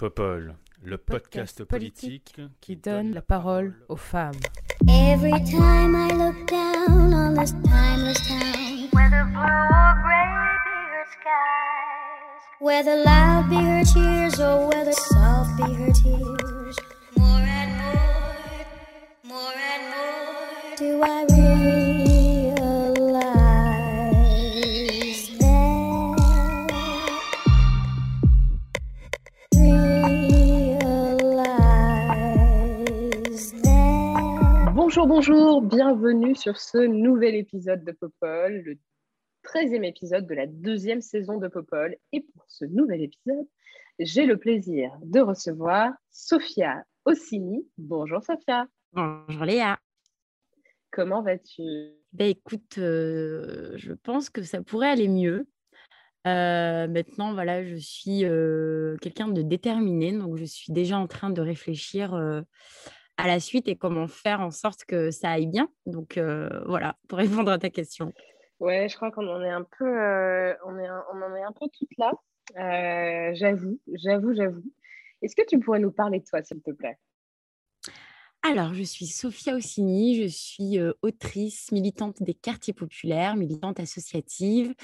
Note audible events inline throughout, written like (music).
Popol, le podcast, politique, qui donne la parole aux femmes. Every time I look down on this timeless town, whether blue or gray be her skies, whether loud be her cheers or whether soft be her tears, more and more, more and more, do I Bonjour, bonjour, bienvenue sur ce nouvel épisode de Popol, le 13e épisode de la deuxième saison de Popol. Et pour ce nouvel épisode, j'ai le plaisir de recevoir Sophia Ossini. Bonjour Sophia, Bonjour Léa. comment vas-tu? Ben écoute, euh, je pense que ça pourrait aller mieux. Euh, maintenant, voilà, je suis euh, quelqu'un de déterminé, donc je suis déjà en train de réfléchir à la suite et comment faire en sorte que ça aille bien. Donc euh, voilà, pour répondre à ta question. Ouais, je crois qu'on en est un peu, euh, on, est on en est un peu toutes là. Euh, j'avoue, j'avoue, j'avoue. Est-ce que tu pourrais nous parler de toi, s'il te plaît? Alors, je suis Sophia Ossini, je suis autrice, militante des quartiers populaires, militante associative.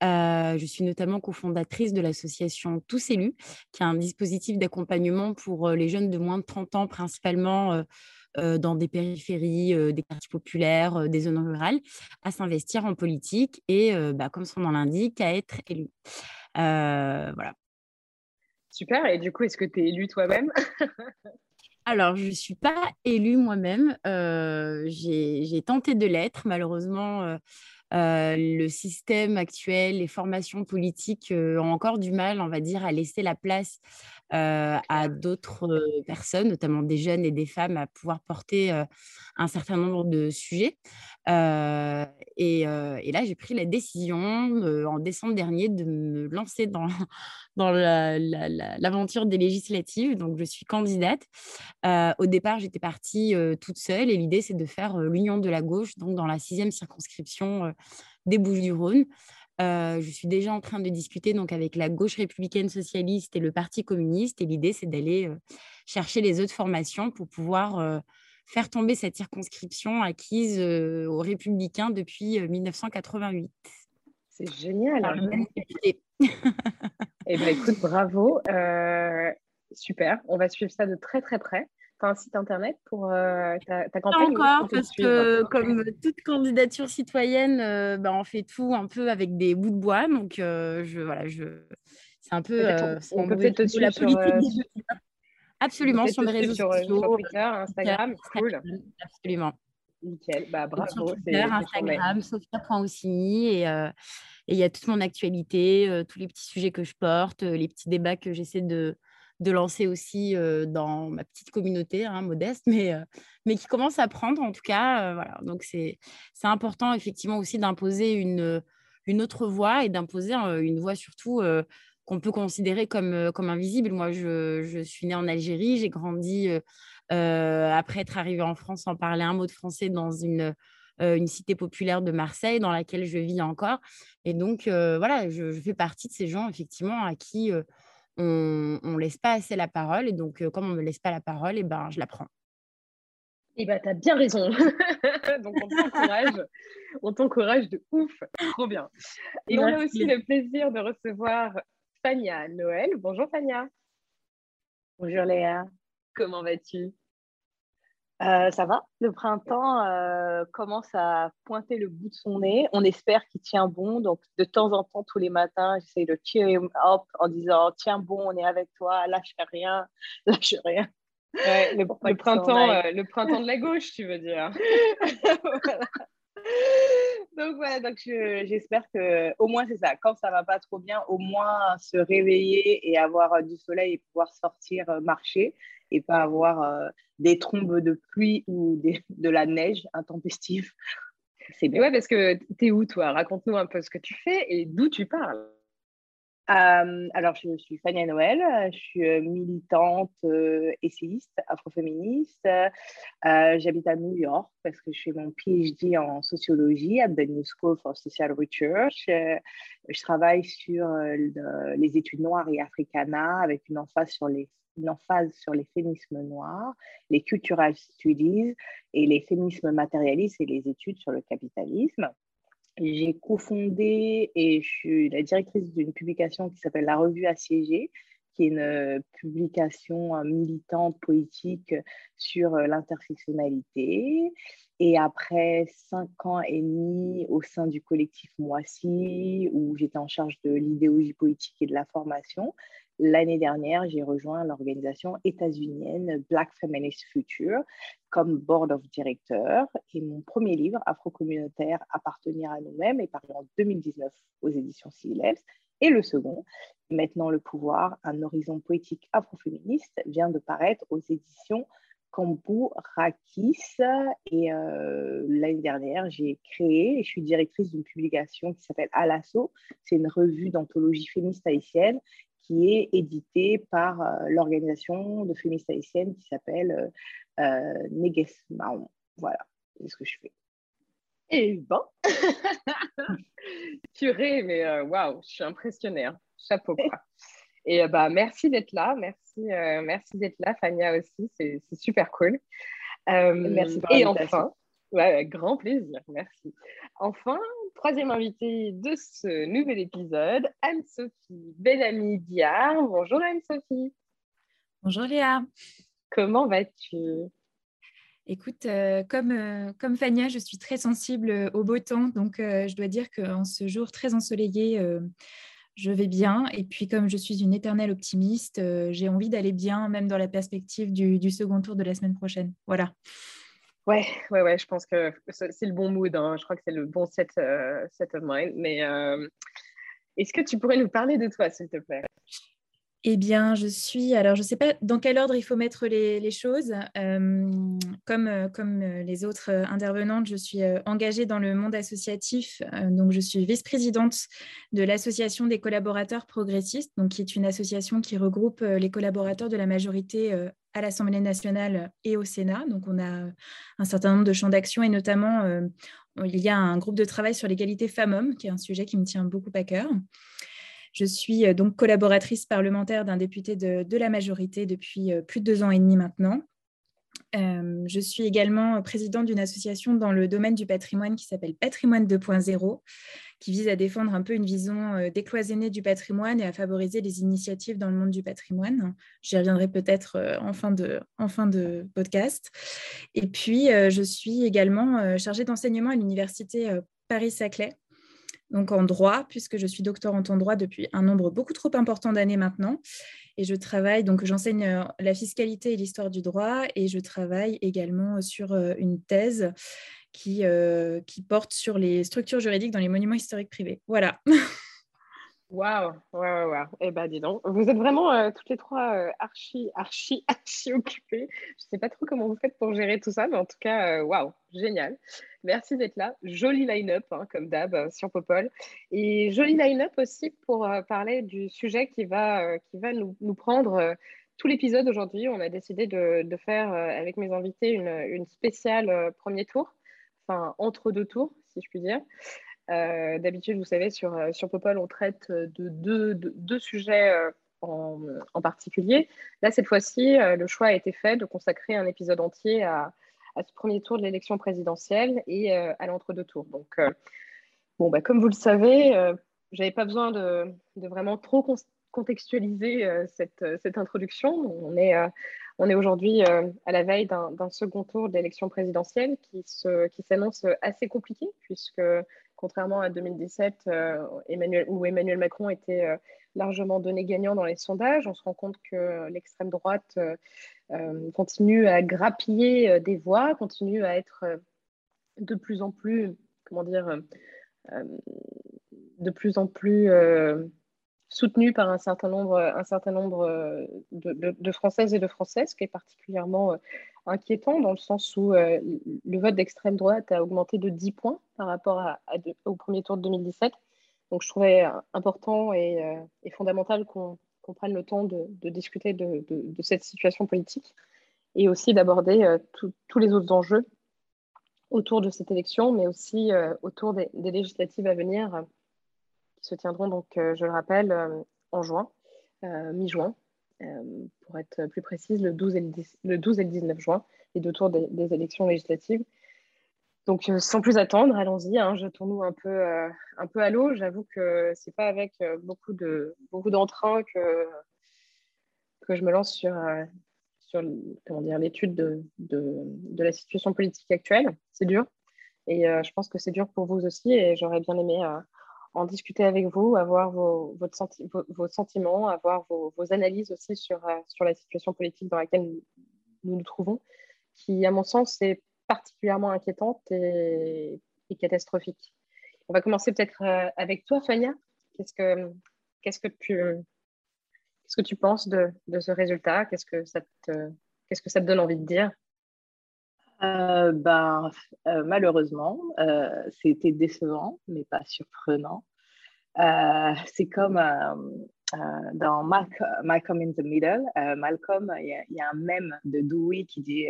Je suis notamment cofondatrice de l'association Tous Élus, qui est un dispositif d'accompagnement pour les jeunes de moins de 30 ans, principalement dans des périphéries, des quartiers populaires, des zones rurales, à s'investir en politique et, bah, comme son nom l'indique, à être élu. Voilà. Super, et du coup, est-ce que tu es élue toi-même? (laughs) Alors, je ne suis pas élue moi-même. euh, j'ai tenté de l'être. Malheureusement, euh, euh, le système actuel, les formations politiques ont encore du mal, on va dire, à laisser la place à d'autres personnes, notamment des jeunes et des femmes, à pouvoir porter un certain nombre de sujets. Euh, et, là, j'ai pris la décision en décembre dernier de me lancer dans, (laughs) dans la- la- la- l'aventure des législatives. Donc, je suis candidate. Euh, au départ, j'étais partie euh, toute seule et l'idée, c'est de faire l'union de la gauche, donc dans la sixième circonscription des Bouches-du-Rhône. Je suis déjà en train de discuter donc avec la gauche républicaine socialiste et le Parti communiste. Et l'idée, c'est d'aller chercher les autres formations pour pouvoir faire tomber cette circonscription acquise euh, aux républicains depuis euh, 1988. C'est génial. Député. (laughs) Eh bien, écoute, bravo. Euh, super. On va suivre ça de très, très près. Tu as un site internet pour euh, ta, ta Pas campagne est-ce encore, parce que comme toute candidature citoyenne, euh, bah, on fait tout un peu avec des bouts de bois. Donc, euh, je, voilà, je... c'est un peu. On- euh, c'est on peut peut-être la suivre sur, politique euh, des outils. Absolument, sur les réseaux sur, euh, sociaux. sur Twitter, Instagram. Cool. Absolument. Nickel. Bah, Sur bravo. c'est- Twitter. Instagram, sophia.ossini. Et euh, et il y a toute mon actualité, euh, tous les petits sujets que je porte, euh, les petits débats que j'essaie de, de lancer aussi dans ma petite communauté, hein, modeste, mais, mais qui commence à prendre en tout cas. voilà. Donc c'est c'est important effectivement aussi d'imposer une, une autre voix et d'imposer une voix surtout qu'on peut considérer comme, euh, comme invisible. Moi, je, je suis née en Algérie, j'ai grandi euh, euh, après être arrivée en France sans parler un mot de français dans une, euh, une cité populaire de Marseille dans laquelle je vis encore. Et donc, euh, voilà, je, je fais partie de ces gens, effectivement, à qui on ne laisse pas assez la parole. Et donc, comme on ne me laisse pas la parole, et ben, je la prends. Eh ben, t'as bien raison. (laughs) Donc, on t'encourage. on t'encourage de ouf. Trop bien. Et on a Merci. aussi le plaisir de recevoir Fania Noël. Bonjour Fania. Bonjour Léa. Comment vas-tu? Euh, ça va Le printemps euh, commence à pointer le bout de son nez. On espère qu'il tient bon. Donc, de temps en temps, tous les matins, j'essaie de cheer him up en disant Tiens bon, on est avec toi, lâche rien, (laughs) lâche rien. Ouais, le, printemps, euh, le printemps de la gauche, tu veux dire. (laughs) (laughs) Voilà. Donc, voilà, donc je- j'espère que, au moins, c'est ça. Quand ça va pas trop bien, au moins se réveiller et avoir euh, du soleil et pouvoir sortir euh, marcher et pas avoir euh, des trombes de pluie ou des- de la neige intempestive. C'est bien. ouais, parce que t'es où toi? Raconte-nous un peu ce que tu fais et d'où tu parles. Euh, alors, je, suis Fania Noël, je suis euh, militante, euh, essayiste, afroféministe. J'habite à New York parce que je fais mon PhD en sociologie à the New School for Social Research. je travaille sur les études noires et africanas avec une emphase sur les une emphase sur les féminismes noirs, les cultural studies et les féminismes matérialistes et les études sur le capitalisme. J'ai cofondé et je suis la directrice d'une publication qui s'appelle La Revue Assiégée, qui est une euh, publication euh, militante politique sur euh, l'intersectionnalité. Et après cinq ans et demi au sein du collectif Moissy, où j'étais en charge de l'idéologie politique et de la formation, L'année dernière, j'ai rejoint l'organisation états-unienne Black Feminist Future comme board of director. Et mon premier livre, Afro-communautaire, Appartenir à nous-mêmes, est paru en 2019 aux éditions CILES. Et le second, Maintenant le pouvoir, un horizon poétique afroféministe, vient de paraître aux éditions Kambu Rakis. Et euh, l'année dernière, j'ai créé, et je suis directrice d'une publication qui s'appelle Alasso. C'est une revue d'anthologie féministe haïtienne qui est édité par euh, l'organisation de féministes haïtiennes qui s'appelle euh, euh Neges Voilà, c'est ce que je fais. Et tu rêves, mais euh, waouh, je suis impressionnée. Hein. Chapeau. Quoi. (laughs) Et bah, merci d'être là. Merci, merci d'être là, Fania aussi. C'est super cool. merci pour Et enfin, ouais, grand plaisir. Merci. Enfin, troisième invitée de ce nouvel épisode, Anne-Sophie Bellamy Diard. Bonjour Anne-Sophie. Bonjour Léa. Comment vas-tu? Écoute, euh, comme, euh, comme Fania, je suis très sensible au beau temps, donc euh, je dois dire qu'en ce jour très ensoleillé, je vais bien. Et puis comme je suis une éternelle optimiste, j'ai envie d'aller bien, même dans la perspective du, du second tour de la semaine prochaine. Voilà. Ouais, ouais, ouais, je pense que c'est le bon mood. Hein. Je crois que c'est le bon set, euh, set of mind. Mais euh, est-ce que tu pourrais nous parler de toi, s'il te plaît? Eh bien, je suis. Alors, je ne sais pas dans quel ordre il faut mettre les, choses. Euh, comme, comme les autres intervenantes, je suis engagée dans le monde associatif. donc, je suis vice-présidente de l'Association des collaborateurs progressistes, donc, qui est une association qui regroupe les collaborateurs de la majorité à l'Assemblée nationale et au Sénat. Donc, on a un certain nombre de champs d'action et notamment, il y a un groupe de travail sur l'égalité femmes-hommes, qui est un sujet qui me tient beaucoup à cœur. Je suis euh, donc collaboratrice parlementaire d'un député de, la majorité depuis euh, plus de deux ans et demi maintenant. Euh, je suis également présidente d'une association dans le domaine du patrimoine qui s'appelle Patrimoine 2.0, qui vise à défendre un peu une vision décloisonnée du patrimoine et à favoriser les initiatives dans le monde du patrimoine. J'y reviendrai peut-être en, fin de, en fin de podcast. Et puis, je suis également chargée d'enseignement à l'université Paris-Saclay, donc en droit, puisque je suis doctorante en droit depuis un nombre beaucoup trop important d'années maintenant. Et je travaille, donc j'enseigne euh, la fiscalité et l'histoire du droit, et je travaille également sur euh, une thèse qui, euh, qui porte sur les structures juridiques dans les monuments historiques privés. Voilà. (laughs) Waouh, waouh, waouh. Eh ben, dis donc, vous êtes vraiment euh, toutes les trois euh, archi, archi, (laughs) archi occupées. Je ne sais pas trop comment vous faites pour gérer tout ça, mais en tout cas, waouh, génial. Merci d'être là. Joli line-up, hein, comme d'hab, sur Popol. Et joli line-up aussi pour parler du sujet qui va, qui va nous, nous prendre tout l'épisode aujourd'hui. On a décidé de, de faire avec mes invités une, une spéciale premier tour, enfin, entre deux tours, si je puis dire. Euh, d'habitude, vous savez, sur, euh, sur Popol, on traite de deux, deux, sujets euh, en, en, particulier. Là, cette fois-ci, le choix a été fait de consacrer un épisode entier à, à ce premier tour de l'élection présidentielle et à l'entre-deux tours. Donc, bon, bah, comme vous le savez, je n'avais pas besoin de, de, vraiment trop contextualiser cette, cette, introduction. On est, on est aujourd'hui à la veille d'un second tour de l'élection présidentielle qui s'annonce assez compliqué puisque contrairement à 2017 euh, où Emmanuel Macron était euh, largement donné gagnant dans les sondages. On se rend compte que l'extrême droite euh, continue à grappiller des voix, continue à être de plus en plus, comment dire, de plus en plus soutenu par un certain nombre, un certain nombre euh, de, Françaises et de Français, ce qui est particulièrement euh, inquiétant dans le sens où euh, le vote d'extrême droite a augmenté de 10 points par rapport au premier tour de 2017. Donc je trouvais important et, fondamental qu'on prenne le temps de, discuter de, cette situation politique et aussi d'aborder tous les autres enjeux autour de cette élection, mais aussi autour des, législatives à venir se tiendront, donc, je le rappelle, en juin, mi-juin, pour être plus précise, le 12 et le, 12 et le 19 juin, les deux tours des, élections législatives. Donc, euh, sans plus attendre, allons-y, hein, jetons-nous un peu, euh, un peu à l'eau. J'avoue que ce n'est pas avec euh, beaucoup, de, beaucoup d'entrain que, que je me lance sur, sur comment dire, l'étude de, de, la situation politique actuelle. C'est dur. Et je pense que c'est dur pour vous aussi. Et j'aurais bien aimé en discuter avec vous, avoir vos, sentiments, avoir vos, analyses aussi sur, sur la situation politique dans laquelle nous nous, trouvons, qui, à mon sens, est particulièrement inquiétante et, catastrophique. On va commencer peut-être euh, avec toi, Fania. Qu'est-ce que, tu, penses de, ce résultat? Qu'est-ce qu'est-ce que ça te donne envie de dire? Euh, ben, euh, malheureusement, c'était décevant, mais pas surprenant. c'est comme dans Malcolm in the Middle. Malcolm, il y, a un mème de Dewey qui dit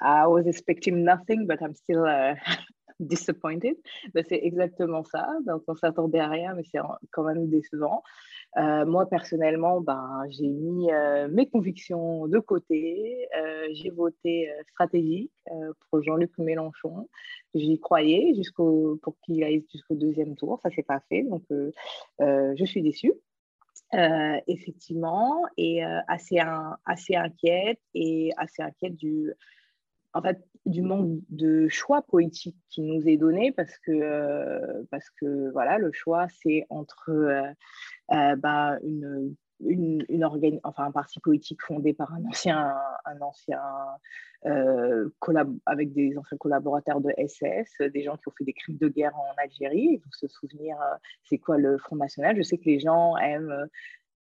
I was expecting nothing, but I'm still disappointed. Ben, c'est exactement ça. Donc, on s'attendait à rien, mais c'est quand même décevant. Euh, moi, personnellement, ben, j'ai mis euh, mes convictions de côté. Euh, j'ai voté stratégique pour Jean-Luc Mélenchon. J'y croyais jusqu'au, pour qu'il aille jusqu'au deuxième tour. Ça ne s'est pas fait, donc je suis déçue. effectivement, et assez, assez inquiète et assez inquiète du, en fait, du manque de choix politique qui nous est donné parce que, euh, parce que voilà, le choix, c'est entre euh, euh, bah, une, une, enfin, un parti politique fondé par un ancien, un ancien avec des anciens collaborateurs de SS, des gens qui ont fait des crimes de guerre en Algérie. Il faut se souvenir, c'est quoi le Front National? Je sais que les gens aiment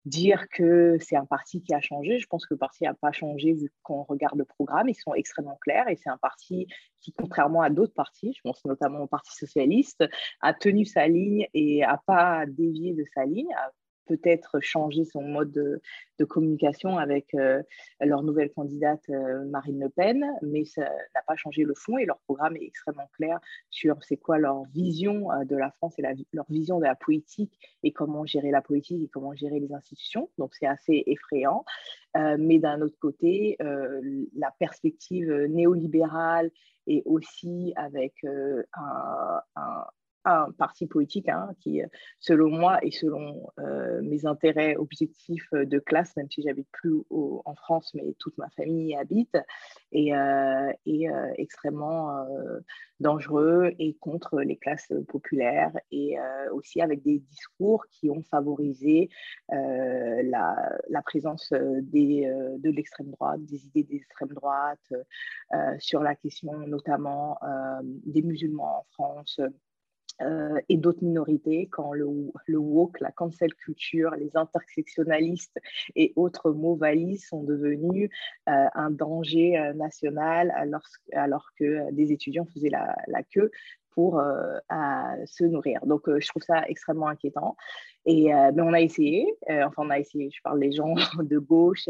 dire que c'est un parti qui a changé. Je pense que le parti n'a pas changé vu qu'on regarde le programme. Ils sont extrêmement clairs et c'est un parti qui, contrairement à d'autres partis, je pense notamment au Parti socialiste, a tenu sa ligne et n'a pas dévié de sa ligne, peut-être changer son mode de, communication avec euh, leur nouvelle candidate euh, Marine Le Pen, mais ça n'a pas changé le fond et leur programme est extrêmement clair sur c'est quoi leur vision euh, de la France et leur vision de la politique et comment gérer la politique et comment gérer les institutions. Donc c'est assez effrayant. mais d'un autre côté, la perspective néolibérale et aussi avec un un parti politique hein, qui, selon moi et selon euh, mes intérêts objectifs de classe, même si j'habite plus en France, mais toute ma famille y habite, est, euh, euh, extrêmement dangereux et contre les classes populaires et aussi avec des discours qui ont favorisé la, présence de l'extrême droite, des idées d'extrême droite sur la question notamment des musulmans en France euh, et d'autres minorités, quand le, le, woke, la cancel culture, les intersectionnalistes et autres mots valises sont devenus euh, un danger euh, national alors, alors, que des étudiants faisaient la, la queue pour se nourrir. Donc, je trouve ça extrêmement inquiétant. Et mais on a essayé, enfin, on a essayé, je parle des gens (laughs) de gauche,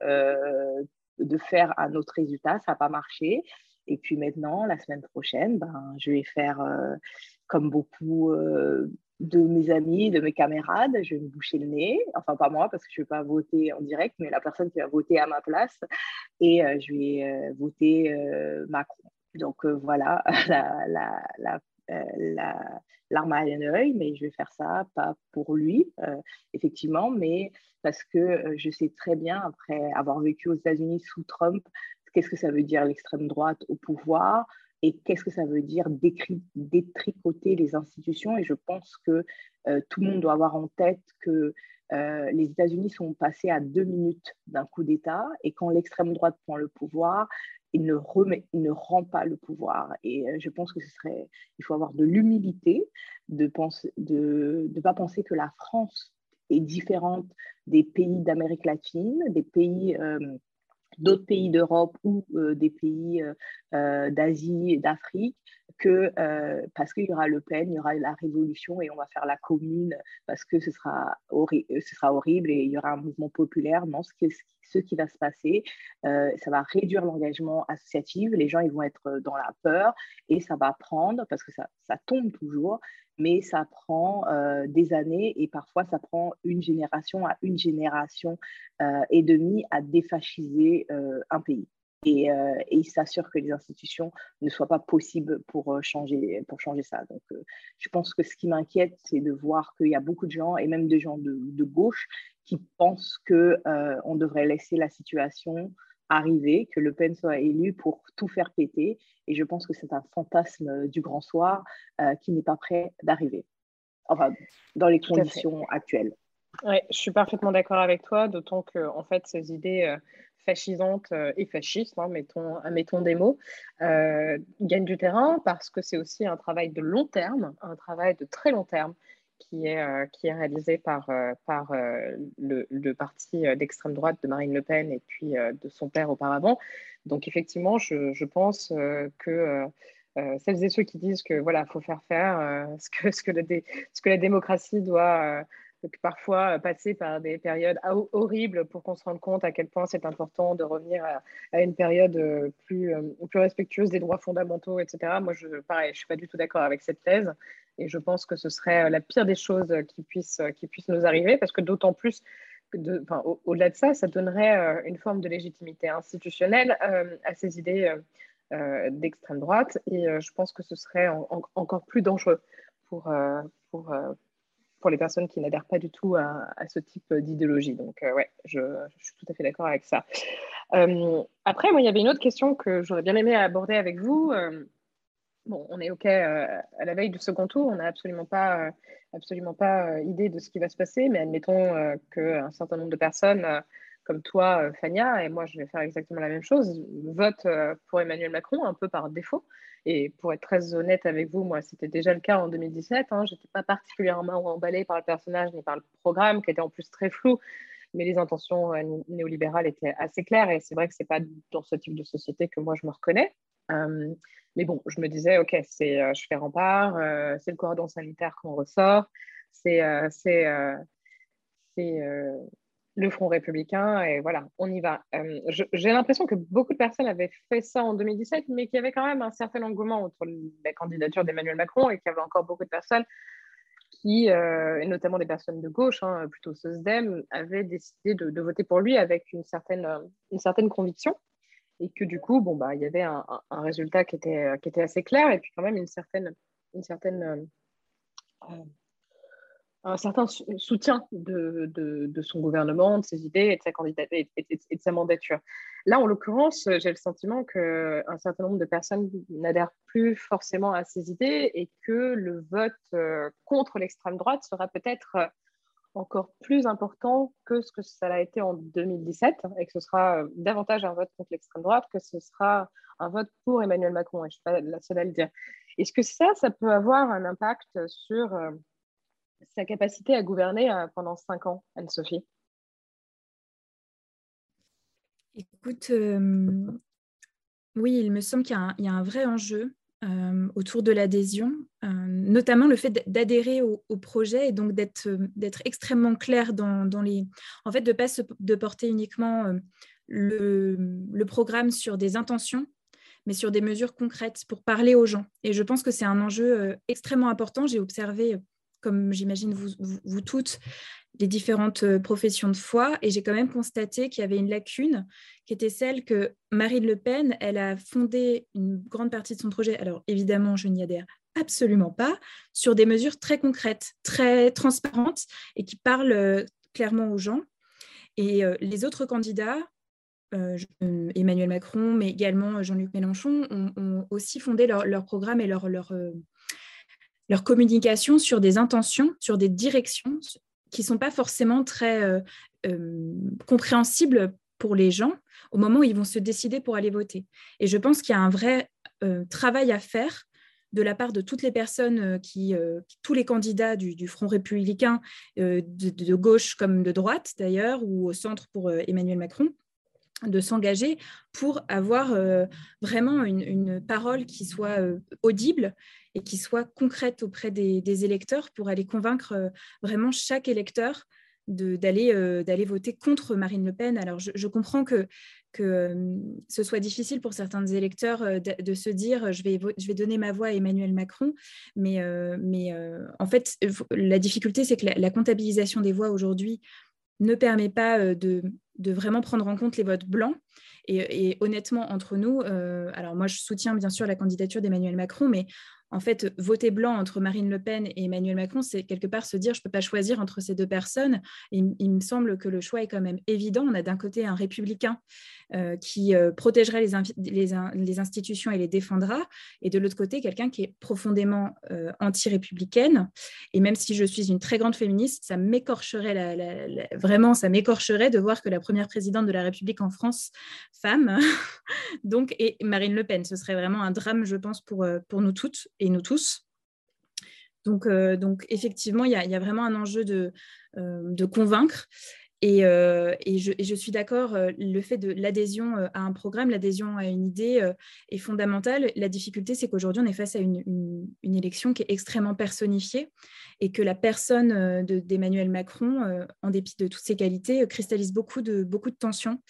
de faire un autre résultat, ça n'a pas marché. Et puis maintenant, la semaine prochaine, ben, je vais faire comme beaucoup euh, de mes amis, de mes camarades, je vais me boucher le nez, enfin pas moi parce que je ne vais pas voter en direct, mais la personne qui va voter à ma place, et euh, je vais euh, voter Macron. Donc voilà, (laughs) la, la, la, l'arme à l'œil, mais je vais faire ça pas pour lui, effectivement, mais parce que je sais très bien, après avoir vécu aux États-Unis sous Trump, qu'est-ce que ça veut dire l'extrême droite au pouvoir, et qu'est-ce que ça veut dire détricoter les institutions? Et je pense que euh, tout le monde doit avoir en tête que euh, les États-Unis sont passés à deux minutes d'un coup d'État et quand l'extrême droite prend le pouvoir, il ne, rend pas le pouvoir. Et euh, je pense que ce serait, il faut avoir de l'humilité de ne pas penser que la France est différente des pays d'Amérique latine, des pays d'autres pays d'Europe ou des pays d'Asie et d'Afrique que parce qu'il y aura Le Pen, il y aura la révolution et on va faire la commune parce que ce sera, sera horrible et il y aura un mouvement populaire. Non, ce, qui va se passer, ça va réduire l'engagement associatif, les gens ils vont être dans la peur et ça va prendre, parce que ça tombe toujours, mais ça prend des années et parfois ça prend une génération à une génération et demie à défasciser un pays et, euh, et il s'assure que les institutions ne soient pas possibles pour, euh, changer, pour changer ça. Donc, euh, je pense que ce qui m'inquiète, c'est de voir qu'il y a beaucoup de gens, et même des gens de, de gauche, qui pensent qu'on devrait laisser la situation arriver, que Le Pen soit élu pour tout faire péter. Et je pense que c'est un fantasme du grand soir qui n'est pas prêt d'arriver, enfin, dans les conditions actuelles. Oui, je suis parfaitement d'accord avec toi, d'autant que en fait, ces idées fascisante euh, et fasciste, hein, mettons, des mots, euh, gagne du terrain parce que c'est aussi un travail de long terme, un travail de très long terme qui est, euh, réalisé par, le, parti d'extrême droite de Marine Le Pen et puis de son père auparavant. Donc effectivement, je, pense que celles et ceux qui disent que voilà, faut faire faire (laughs) ce, que la ce que la démocratie doit parfois euh, passer par des périodes horribles pour qu'on se rende compte à quel point c'est important de revenir à, une période euh, plus, euh, plus respectueuse des droits fondamentaux, etc. Moi, je, pareil, je ne suis pas du tout d'accord avec cette thèse et je pense que ce serait la pire des choses qui puissent, qui puissent nous arriver parce que d'autant plus de, au-delà de ça, ça donnerait une forme de légitimité institutionnelle à ces idées d'extrême droite et je pense que ce serait encore plus dangereux pour, pour, pour les personnes qui n'adhèrent pas du tout à, ce type d'idéologie. Donc, euh, ouais, je, suis tout à fait d'accord avec ça. Euh, après, moi, il y avait une autre question que j'aurais bien aimé aborder avec vous. Euh, bon, on est OK à la veille du second tour, on n'a absolument pas, absolument pas idée de ce qui va se passer, mais admettons qu'un certain nombre de personnes comme toi, Fania, et moi je vais faire exactement la même chose, votent pour Emmanuel Macron un peu par défaut. Et pour être très honnête avec vous, moi, c'était déjà le cas en 2017. Hein. Je n'étais pas particulièrement emballée par le personnage ni par le programme, qui était en plus très flou. Mais les intentions euh, néolibérales étaient assez claires. Et c'est vrai que ce n'est pas dans ce type de société que moi, je me reconnais. Euh, mais bon, je me disais, OK, c'est, euh, je fais rempart, c'est le cordon sanitaire qu'on ressort, c'est, c'est le Front républicain, et voilà, on y va. Euh, j'ai l'impression que beaucoup de personnes avaient fait ça en 2017, mais qu'il y avait quand même un certain engouement autour de la candidature d'Emmanuel Macron et qu'il y avait encore beaucoup de personnes qui, euh, et notamment des personnes de gauche, hein, plutôt SOSDEM, avaient décidé de, voter pour lui avec une certaine, euh, une certaine conviction. Et que du coup, bon, bah, il y avait un, résultat qui était, qui était assez clair et puis quand même une certaine, une certaine un certain soutien de, son gouvernement, de ses idées et de sa candidature mandature. Là, en l'occurrence, j'ai le sentiment qu'un certain nombre de personnes n'adhèrent plus forcément à ces idées et que le vote euh, contre l'extrême droite sera peut-être euh, encore plus important que ce que ça a été en 2017 et que ce sera euh, davantage un vote contre l'extrême droite que ce sera un vote pour Emmanuel Macron. Je ne suis pas la seule à le dire. Est-ce que ça, ça peut avoir un impact sur sa capacité à gouverner euh, pendant cinq ans, Anne-Sophie Écoute, euh, oui, il me semble qu'il y, a un vrai enjeu euh, autour de l'adhésion, notamment le fait d'adhérer au, projet et donc d'être extrêmement clair dans, les... En fait, de ne pas de porter uniquement le, le, programme sur des intentions, mais sur des mesures concrètes pour parler aux gens. Et je pense que c'est un enjeu extrêmement important. J'ai observé comme j'imagine vous, toutes, les différentes euh, professions de foi. Et j'ai quand même constaté qu'il y avait une lacune qui était celle que Marine Le Pen, elle a fondé une grande partie de son projet. Alors évidemment, je n'y adhère absolument pas, sur des mesures très concrètes, très transparentes et qui parlent euh, clairement aux gens. Et euh, les autres candidats, Emmanuel Macron, mais également Jean-Luc Mélenchon, ont, aussi fondé leur, leur programme et leur, leur, leur communication sur des intentions, sur des directions qui ne sont pas forcément très euh, euh, compréhensibles pour les gens au moment où ils vont se décider pour aller voter. Et je pense qu'il y a un vrai euh, travail à faire de la part de toutes les personnes qui, tous les candidats du, Front républicain, de, gauche comme de droite d'ailleurs, ou au centre pour Emmanuel Macron, de s'engager pour avoir vraiment une, parole qui soit audible et qui soit concrète auprès des, électeurs pour aller convaincre vraiment chaque électeur d'aller voter contre Marine Le Pen. Alors, je, comprends que, que ce soit difficile pour certains électeurs de, se dire je vais, je vais donner ma voix à Emmanuel Macron, mais, mais en fait, la difficulté, c'est que la, comptabilisation des voix aujourd'hui ne permet pas de, de, vraiment prendre en compte les votes blancs. Et, honnêtement, entre nous, alors moi, je soutiens bien sûr la candidature d'Emmanuel Macron, mais en fait, voter blanc entre Marine Le Pen et Emmanuel Macron, c'est quelque part se dire je ne peux pas choisir entre ces deux personnes. il, me semble que le choix est quand même évident. On a d'un côté un républicain euh, qui euh, protégerait les, institutions et les défendra, et de l'autre côté, quelqu'un qui est profondément euh, anti-républicaine. Et même si je suis une très grande féministe, ça m'écorcherait, vraiment, ça m'écorcherait de voir que la première présidente de la République en France, femme, (laughs) donc, et Marine Le Pen. Ce serait vraiment un drame, je pense, pour, pour nous toutes et nous tous. Donc, donc effectivement, il y, a vraiment un enjeu de, de convaincre. Et, et, je, je, suis d'accord, le fait de l'adhésion à un programme, l'adhésion à une idée est fondamentale. La difficulté, c'est qu'aujourd'hui, on est face à une, une, élection qui est extrêmement personnifiée et que la personne d'Emmanuel Macron, en dépit de toutes ses qualités, cristallise beaucoup de, beaucoup de tensions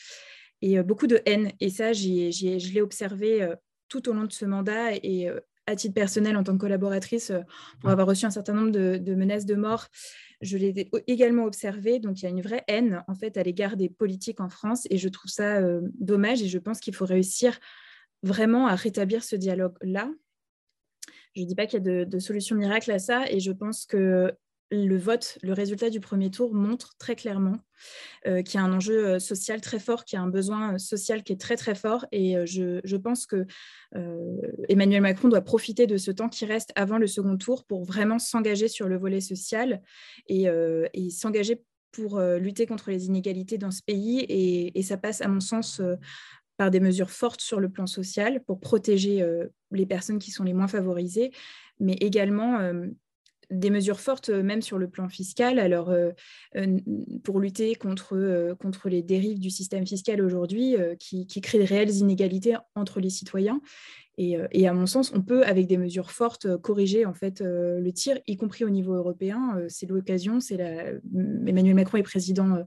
et beaucoup de haine. Et ça, je l'ai observé tout au long de ce mandat et à titre personnel, en tant que collaboratrice, euh, pour avoir reçu un certain nombre de, menaces de mort, je l'ai également observé. Donc, il y a une vraie haine, en fait, à l'égard des politiques en France. Et je trouve ça euh, dommage. Et je pense qu'il faut réussir vraiment à rétablir ce dialogue-là. Je ne dis pas qu'il y a de, de, solution miracle à ça. Et je pense que le vote, le résultat du premier tour montre très clairement euh, qu'il y a un enjeu euh, social très fort, qu'il y a un besoin euh, social qui est très très fort. Et je, pense que Emmanuel Macron doit profiter de ce temps qui reste avant le second tour pour vraiment s'engager sur le volet social et, s'engager pour lutter contre les inégalités dans ce pays. Et, et ça passe, à mon sens, par des mesures fortes sur le plan social pour protéger les personnes qui sont les moins favorisées, mais également des mesures fortes, euh, même sur le plan fiscal. Alors, euh, euh, pour lutter contre, contre les dérives du système fiscal aujourd'hui, qui, qui créent de réelles inégalités entre les citoyens. Et, à mon sens, on peut, avec des mesures fortes, corriger en fait le tir, y compris au niveau européen. C'est l'occasion. C'est. Emmanuel Macron est président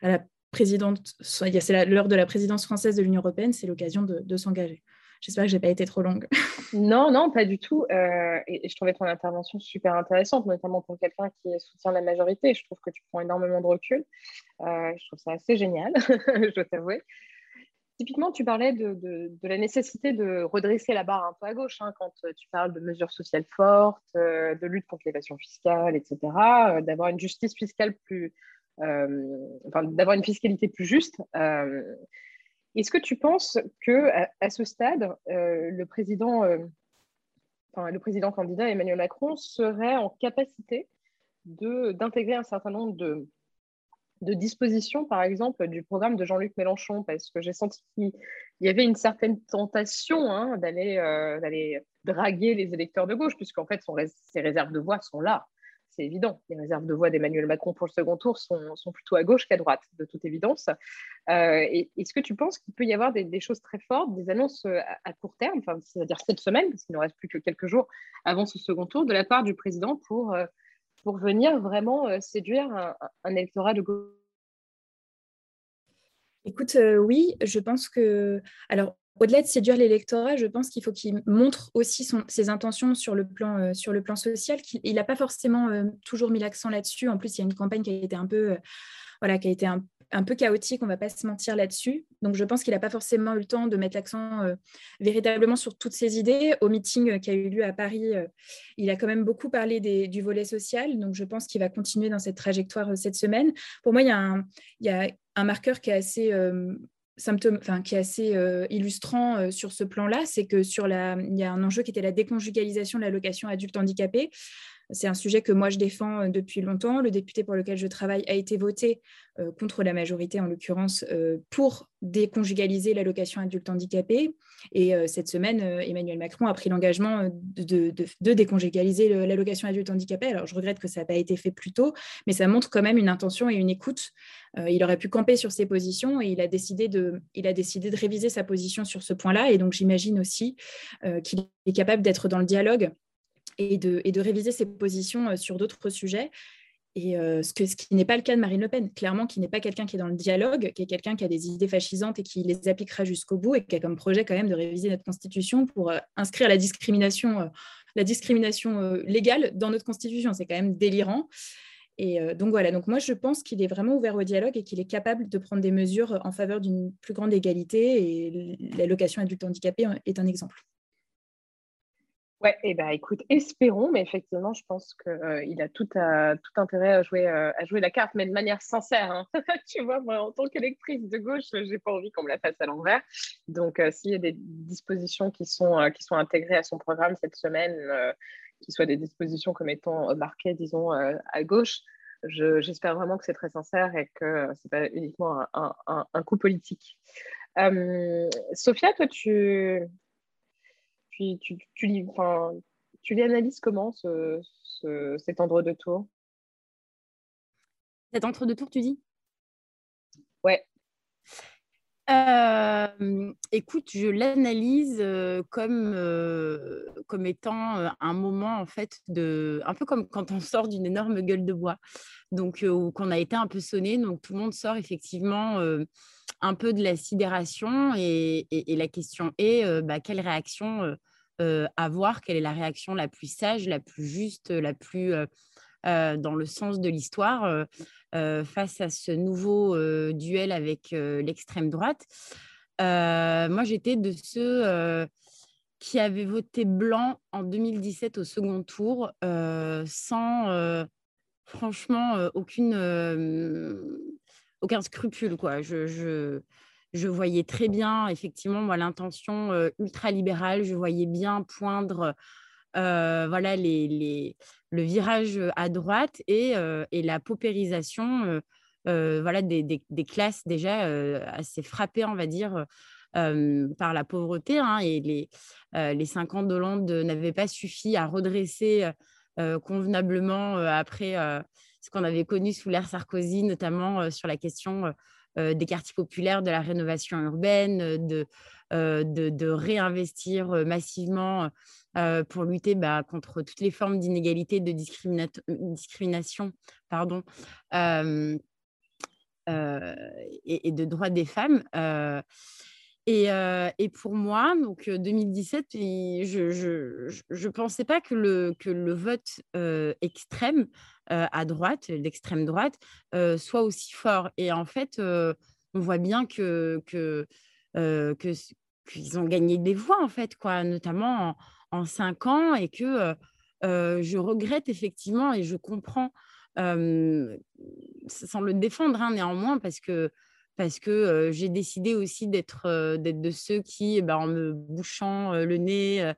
à la présidente. C'est l'heure de la présidence française de l'Union européenne. C'est l'occasion de s'engager. J'espère que je n'ai pas été trop longue. (laughs) non, non, pas du tout. Euh, et, je trouvais ton intervention super intéressante, notamment pour quelqu'un qui soutient la majorité. Je trouve que tu prends énormément de recul. Euh, je trouve ça assez génial, (laughs) je dois t'avouer. Typiquement, tu parlais de, la nécessité de redresser la barre un peu à gauche hein, quand tu parles de mesures sociales fortes, euh, de lutte contre l'évasion fiscale, etc., d'avoir une justice fiscale plus. enfin, d'avoir une fiscalité plus juste. Est-ce que tu penses que à, ce stade, euh, le président, euh, le président candidat Emmanuel Macron serait en capacité d'intégrer un certain nombre de, dispositions, par exemple, du programme de Jean-Luc Mélenchon, parce que j'ai senti qu'il y avait une certaine tentation hein, d'aller euh, d'aller draguer les électeurs de gauche, puisqu'en fait, ses réserves de voix sont là c'est évident. Les réserves de voix d'Emmanuel Macron pour le second tour sont, plutôt à gauche qu'à droite, de toute évidence. Euh, Est-ce que tu penses qu'il peut y avoir des, choses très fortes, des annonces euh, à, court terme, c'est-à-dire cette semaine, parce qu'il ne reste plus que quelques jours avant ce second tour, de la part du président pour, euh, pour venir vraiment séduire un, un électorat de gauche? Écoute, oui, je pense que. Alors, au-delà de séduire l'électorat, je pense qu'il faut qu'il montre aussi ses intentions sur le plan, euh, social. il n'a pas forcément euh, toujours mis l'accent là-dessus. En plus, il y a une campagne qui a été un peu, euh, voilà, qui a un, peu chaotique, on ne va pas se mentir là-dessus. Donc, je pense qu'il n'a pas forcément eu le temps de mettre l'accent véritablement sur toutes ces idées. Au meeting qui a eu lieu à Paris, il a quand même beaucoup parlé du volet social. Donc, je pense qu'il va continuer dans cette trajectoire cette semaine. Pour moi, il y a un marqueur qui est assez symptôme, qui est assez euh, illustrant euh, sur ce plan-là, c'est que sur la, il y a un enjeu qui était la déconjugalisation de l'allocation adulte handicapé. C'est un sujet que moi je défends euh, depuis longtemps. Le député pour lequel je travaille a été voté euh, contre la majorité, en l'occurrence, euh, pour déconjugaliser l'allocation adulte handicapé. Et cette semaine, Emmanuel Macron a pris l'engagement de, déconjugaliser l'allocation adulte handicapé. Alors je regrette que ça n'a pas été fait plus tôt, mais ça montre quand même une intention et une écoute. il aurait pu camper sur ses positions et il a décidé de, il a décidé de réviser sa position sur ce point-là. Et donc j'imagine aussi qu'il est capable d'être dans le dialogue et de, réviser ses positions euh, sur d'autres sujets. Et euh, ce qui n'est pas le cas de Marine Le Pen, clairement, qui n'est pas quelqu'un qui est dans le dialogue, qui est quelqu'un qui a des idées fascisantes et qui les appliquera jusqu'au bout et qui a comme projet quand même de réviser notre constitution pour euh, inscrire la discrimination, la discrimination légale dans notre constitution. C'est quand même délirant. Et donc voilà, donc moi je pense qu'il est vraiment ouvert au dialogue et qu'il est capable de prendre des mesures en faveur d'une plus grande égalité et l'allocation adulte handicapé est un exemple. Ouais, et eh ben, écoute, espérons, mais effectivement, je pense qu'il euh, a tout, intérêt à jouer, euh, à jouer la carte, mais de manière sincère. Hein. (laughs) tu vois, moi, en tant qu'électrice de gauche, j'ai pas envie qu'on me la fasse à l'envers. Donc, euh, s'il y a des dispositions qui sont, intégrées à son programme cette semaine, qui soient des dispositions comme étant marquées, disons, à gauche, j'espère vraiment que c'est très sincère et que c'est pas uniquement un, un, un coup politique. Sophia, toi, tu, tu, tu, tu, enfin, tu analyses comment ce, cet entre deux tours Cet entre deux tours, tu dis? Ouais. Euh, écoute, je l'analyse euh, comme, euh, comme étant un moment en fait de, un peu comme quand on sort d'une énorme gueule de bois, donc ou qu'on a été un peu sonné, donc tout le monde sort effectivement un peu de la sidération et, la question est bah, quelle réaction avoir, quelle est la réaction la plus sage, la plus juste, la plus dans le sens de l'histoire face à ce nouveau duel avec l'extrême droite? moi, j'étais de ceux qui avaient voté blanc en 2017 au second tour sans franchement aucune aucun scrupule. Quoi. Je, je, je, voyais très bien, effectivement, moi, l'intention euh, ultra-libérale. Je voyais bien poindre euh, voilà, les, les, le virage à droite et, euh, et la paupérisation voilà, des, des, des, classes déjà assez frappées, on va dire. par la pauvreté hein, et les, les cinq ans d'Hollande n'avaient pas suffi à redresser convenablement après ce qu'on avait connu sous l'ère Sarkozy, notamment euh, sur la question euh, euh, des quartiers populaires, de la rénovation urbaine, de, de, réinvestir massivement pour lutter bah, contre toutes les formes d'inégalité, de discrimination pardon, et, et, de droits des femmes. Et, pour moi, donc 2017, je ne pensais pas que le, vote extrême à droite, l'extrême droite, soit aussi fort. Et en fait, on voit bien que, qu'ils ont gagné des voix, en fait, quoi, notamment en, cinq ans, et que je regrette effectivement et je comprends, sans le défendre hein, néanmoins, parce que parce que j'ai décidé aussi d'être de ceux qui, bah, en me bouchant le nez,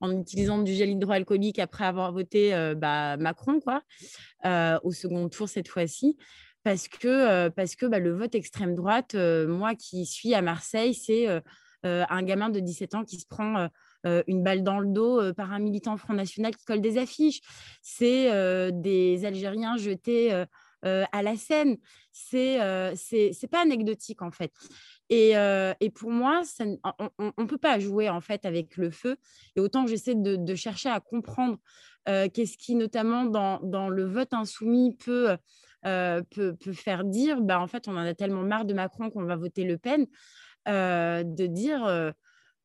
en utilisant du gel hydroalcoolique après avoir voté bah, Macron, quoi, au second tour cette fois-ci, parce que, parce que bah, le vote extrême droite, moi qui suis à Marseille, c'est un gamin de 17 ans qui se prend une balle dans le dos par un militant Front National qui colle des affiches. C'est des Algériens jetés à la scène. C'est euh, pas anecdotique en fait. Et, et pour moi, on ne peut pas jouer en fait avec le feu. Et autant j'essaie de, de, chercher à comprendre qu'est-ce qui, notamment dans, dans, le vote insoumis, peut, peut, peut, faire dire, bah, en fait, on en a tellement marre de Macron qu'on va voter Le Pen, de dire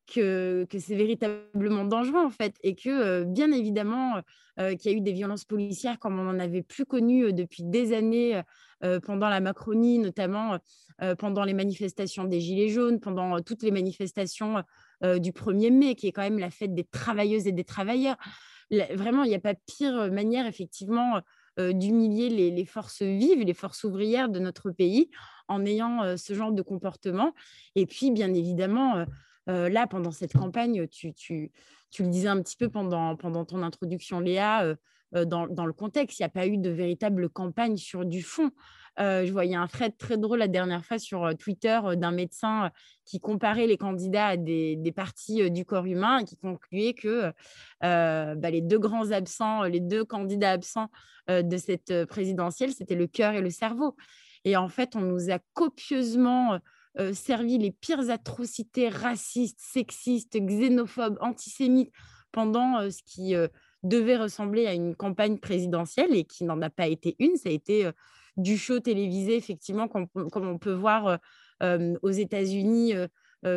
que, c'est véritablement dangereux en fait et que bien évidemment qu'il y a eu des violences policières comme on n'en avait plus connu depuis des années pendant la Macronie, notamment pendant les manifestations des Gilets jaunes, pendant toutes les manifestations du 1er mai, qui est quand même la fête des travailleuses et des travailleurs. vraiment, il n'y a pas pire manière effectivement d'humilier les, forces vives, les forces ouvrières de notre pays en ayant ce genre de comportement. Et puis, bien évidemment, là, pendant cette campagne, tu, tu, tu, le disais un petit peu pendant, pendant ton introduction, Léa, dans, dans, le contexte. Il n'y a pas eu de véritable campagne sur du fond. je voyais un thread très drôle la dernière fois sur Twitter d'un médecin qui comparait les candidats à des, des parties du corps humain et qui concluait que bah, les deux grands absents, les deux candidats absents de cette présidentielle, c'était le cœur et le cerveau. Et en fait, on nous a copieusement servi les pires atrocités racistes, sexistes, xénophobes, antisémites pendant ce qui devait ressembler à une campagne présidentielle et qui n'en a pas été une. Ça a été du show télévisé, effectivement, comme, on peut voir aux États-Unis,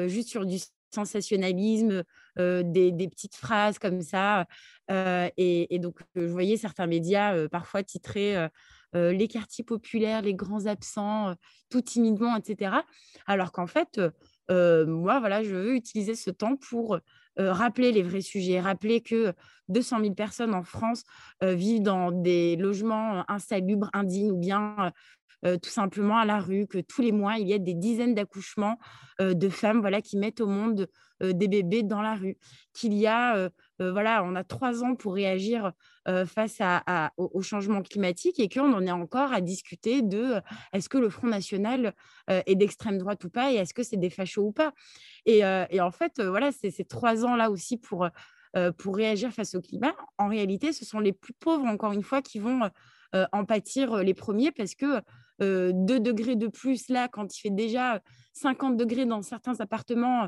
juste sur du sensationnalisme, des, petites phrases comme ça. Et, donc, je voyais certains médias parfois titrer les quartiers populaires, les grands absents, tout timidement, etc. Alors qu'en fait, moi, voilà, je veux utiliser ce temps pour rappeler les vrais sujets, rappeler que 200 000 personnes en France vivent dans des logements insalubres, indignes ou bien tout simplement à la rue, que tous les mois, il y a des dizaines d'accouchements de femmes voilà, qui mettent au monde des bébés dans la rue, qu'il y a, voilà, on a trois ans pour réagir face à, au, changement climatique et qu'on en est encore à discuter de est-ce que le Front National est d'extrême droite ou pas et est-ce que c'est des fachos ou pas? Et, et en fait, voilà, ces trois ans-là aussi pour, pour réagir face au climat. En réalité, ce sont les plus pauvres, encore une fois, qui vont en pâtir les premiers parce que 2 degrés de plus là, quand il fait déjà 50 degrés dans certains appartements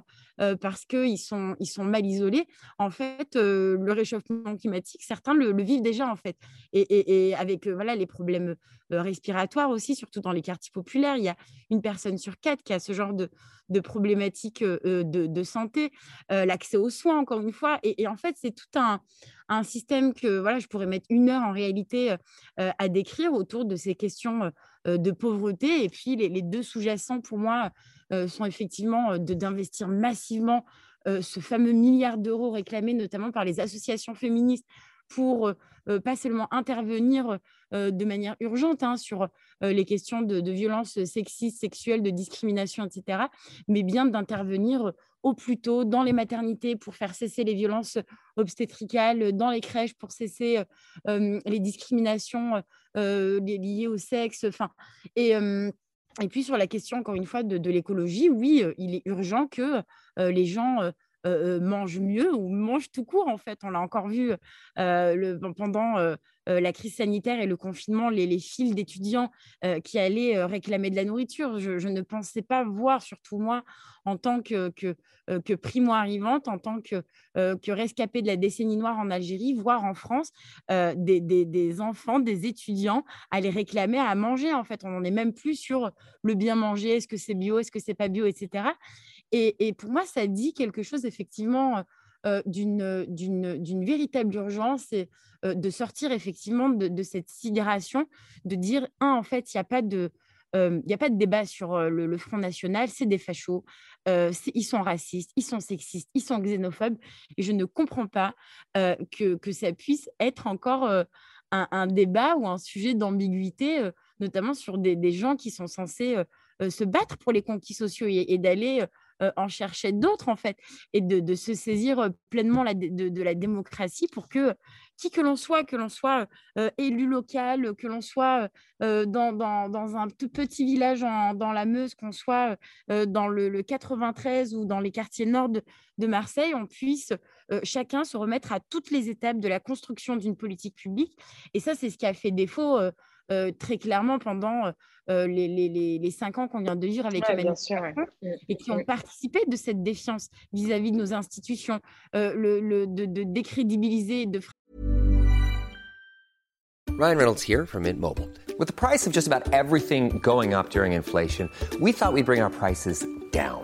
parce qu'ils sont, ils sont mal isolés, en fait, le réchauffement climatique, certains le, vivent déjà, en fait. Et, avec voilà, les problèmes respiratoires aussi, surtout dans les quartiers populaires, il y a une personne sur quatre qui a ce genre de, de problématiques de, santé, l'accès aux soins, encore une fois. Et, en fait, c'est tout un, un, système que voilà, je pourrais mettre une heure en réalité à décrire autour de ces questions de pauvreté. Et puis, les, deux sous-jacents, pour moi, sont effectivement d'investir massivement ce fameux milliard d'euros réclamé notamment par les associations féministes pour pas seulement intervenir de manière urgente hein, sur les questions de, de violences sexistes, sexuelles, de discrimination, etc., mais bien d'intervenir au plus tôt dans les maternités pour faire cesser les violences obstétricales, dans les crèches pour cesser les discriminations liées au sexe. Enfin, et, et puis sur la question, encore une fois, de, l'écologie, oui, il est urgent que les gens mangent mieux ou mangent tout court, en fait. On l'a encore vu pendant la crise sanitaire et le confinement, les, les files d'étudiants qui allaient réclamer de la nourriture. Je, ne pensais pas voir, surtout moi, en tant que, que, que primo-arrivante, en tant que, que rescapée de la décennie noire en Algérie, voir en France des, des, des, enfants, des étudiants aller réclamer à manger. En fait, on n'en est même plus sur le bien manger, est-ce que c'est bio, est-ce que c'est pas bio, etc. Et, pour moi, ça dit quelque chose effectivement d'une véritable urgence et de sortir effectivement de, cette sidération, de dire, un, en fait, il n'y a pas de... débat sur le, Front National, c'est des fachos, ils sont racistes, ils sont sexistes, ils sont xénophobes, et je ne comprends pas que, ça puisse être encore un, débat ou un sujet d'ambiguïté, notamment sur des, gens qui sont censés se battre pour les conquis sociaux et d'aller euh, en chercher d'autres, en fait, et de, se saisir euh, pleinement de, la démocratie pour que, qui que l'on soit, que l'on soit euh, élu local, que l'on soit dans, un tout petit village dans la Meuse, qu'on soit dans le, 93 ou dans les quartiers nord de, Marseille, on puisse chacun se remettre à toutes les étapes de la construction d'une politique publique. Et ça, c'est ce qui a fait défaut très clairement pendant les, cinq ans qu'on vient de vivre avec Emmanuel Macron et qui ont participé de cette défiance vis-à-vis de nos institutions, le, de, de décrédibiliser, de Ryan Reynolds here from Mint Mobile. With the price of just about everything going up during inflation, we thought we'd bring our prices down.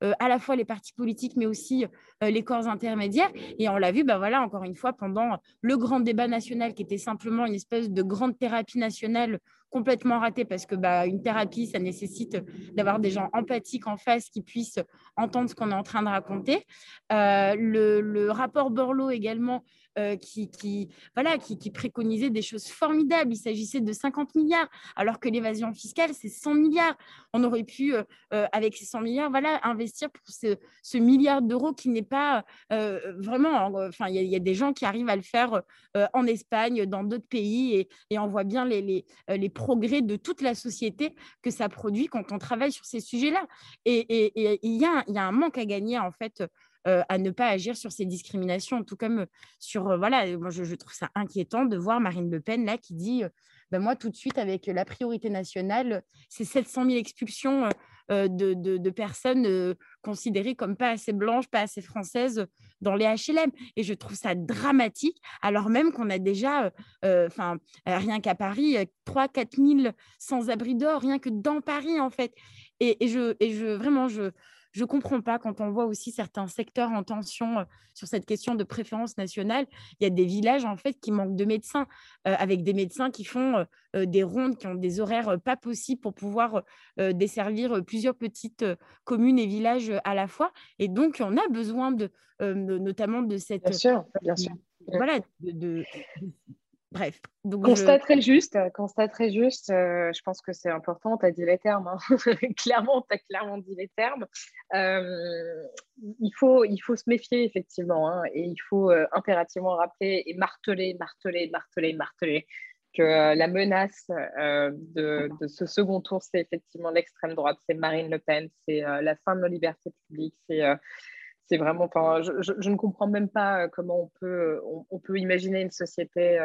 à la fois les partis politiques, mais aussi les corps intermédiaires. Et on l'a vu, bah voilà, encore une fois, pendant le grand débat national, qui était simplement une espèce de grande thérapie nationale complètement raté parce que bah, une thérapie, ça nécessite d'avoir des gens empathiques en face qui puissent entendre ce qu'on est en train de raconter. Euh, le, rapport Borloo également euh, qui, voilà, qui, préconisait des choses formidables. Il s'agissait de 50 milliards, alors que l'évasion fiscale, c'est 100 milliards. On aurait pu, euh, euh, avec ces 100 milliards, voilà, investir pour ce, milliard d'euros qui n'est pas vraiment... Enfin, il y, a des gens qui arrivent à le faire en Espagne, dans d'autres pays, et, on voit bien les, les, progrès de toute la société que ça produit quand on travaille sur ces sujets-là. Et il y, a un manque à gagner, en fait, euh, à ne pas agir sur ces discriminations, tout comme euh, sur, euh, voilà, moi je, trouve ça inquiétant de voir Marine Le Pen là qui dit, ben moi tout de suite avec la priorité nationale, c'est 700 000 expulsions de, de, personnes considérées comme pas assez blanches, pas assez françaises dans les HLM. Et je trouve ça dramatique, alors même qu'on a déjà, enfin, rien qu'à Paris, 3 4 000 sans-abri d'or, rien que dans Paris, en fait. Et, et, je, et je, vraiment, je, je ne comprends pas quand on voit aussi certains secteurs en tension euh, sur cette question de préférence nationale. Il y a des villages en fait qui manquent de médecins, euh, avec des médecins qui font euh, des rondes, qui ont des horaires pas possibles pour pouvoir desservir plusieurs petites communes et villages à la fois. Et donc, on a besoin de, notamment de cette... Bien sûr, bien sûr. Voilà, de, Bref. Constat très juste, constat très juste. Euh, je pense que c'est important. Tu as dit les termes. Hein. (laughs) clairement, tu as clairement dit les termes. Euh, il, faut, il faut se méfier, effectivement. Hein, et il faut euh, impérativement rappeler et marteler, marteler, marteler, marteler que la menace de, de, ce second tour, c'est effectivement l'extrême droite, c'est Marine Le Pen, c'est la fin de nos libertés publiques, c'est c'est vraiment, enfin, je, ne comprends même pas comment on peut, on peut imaginer une société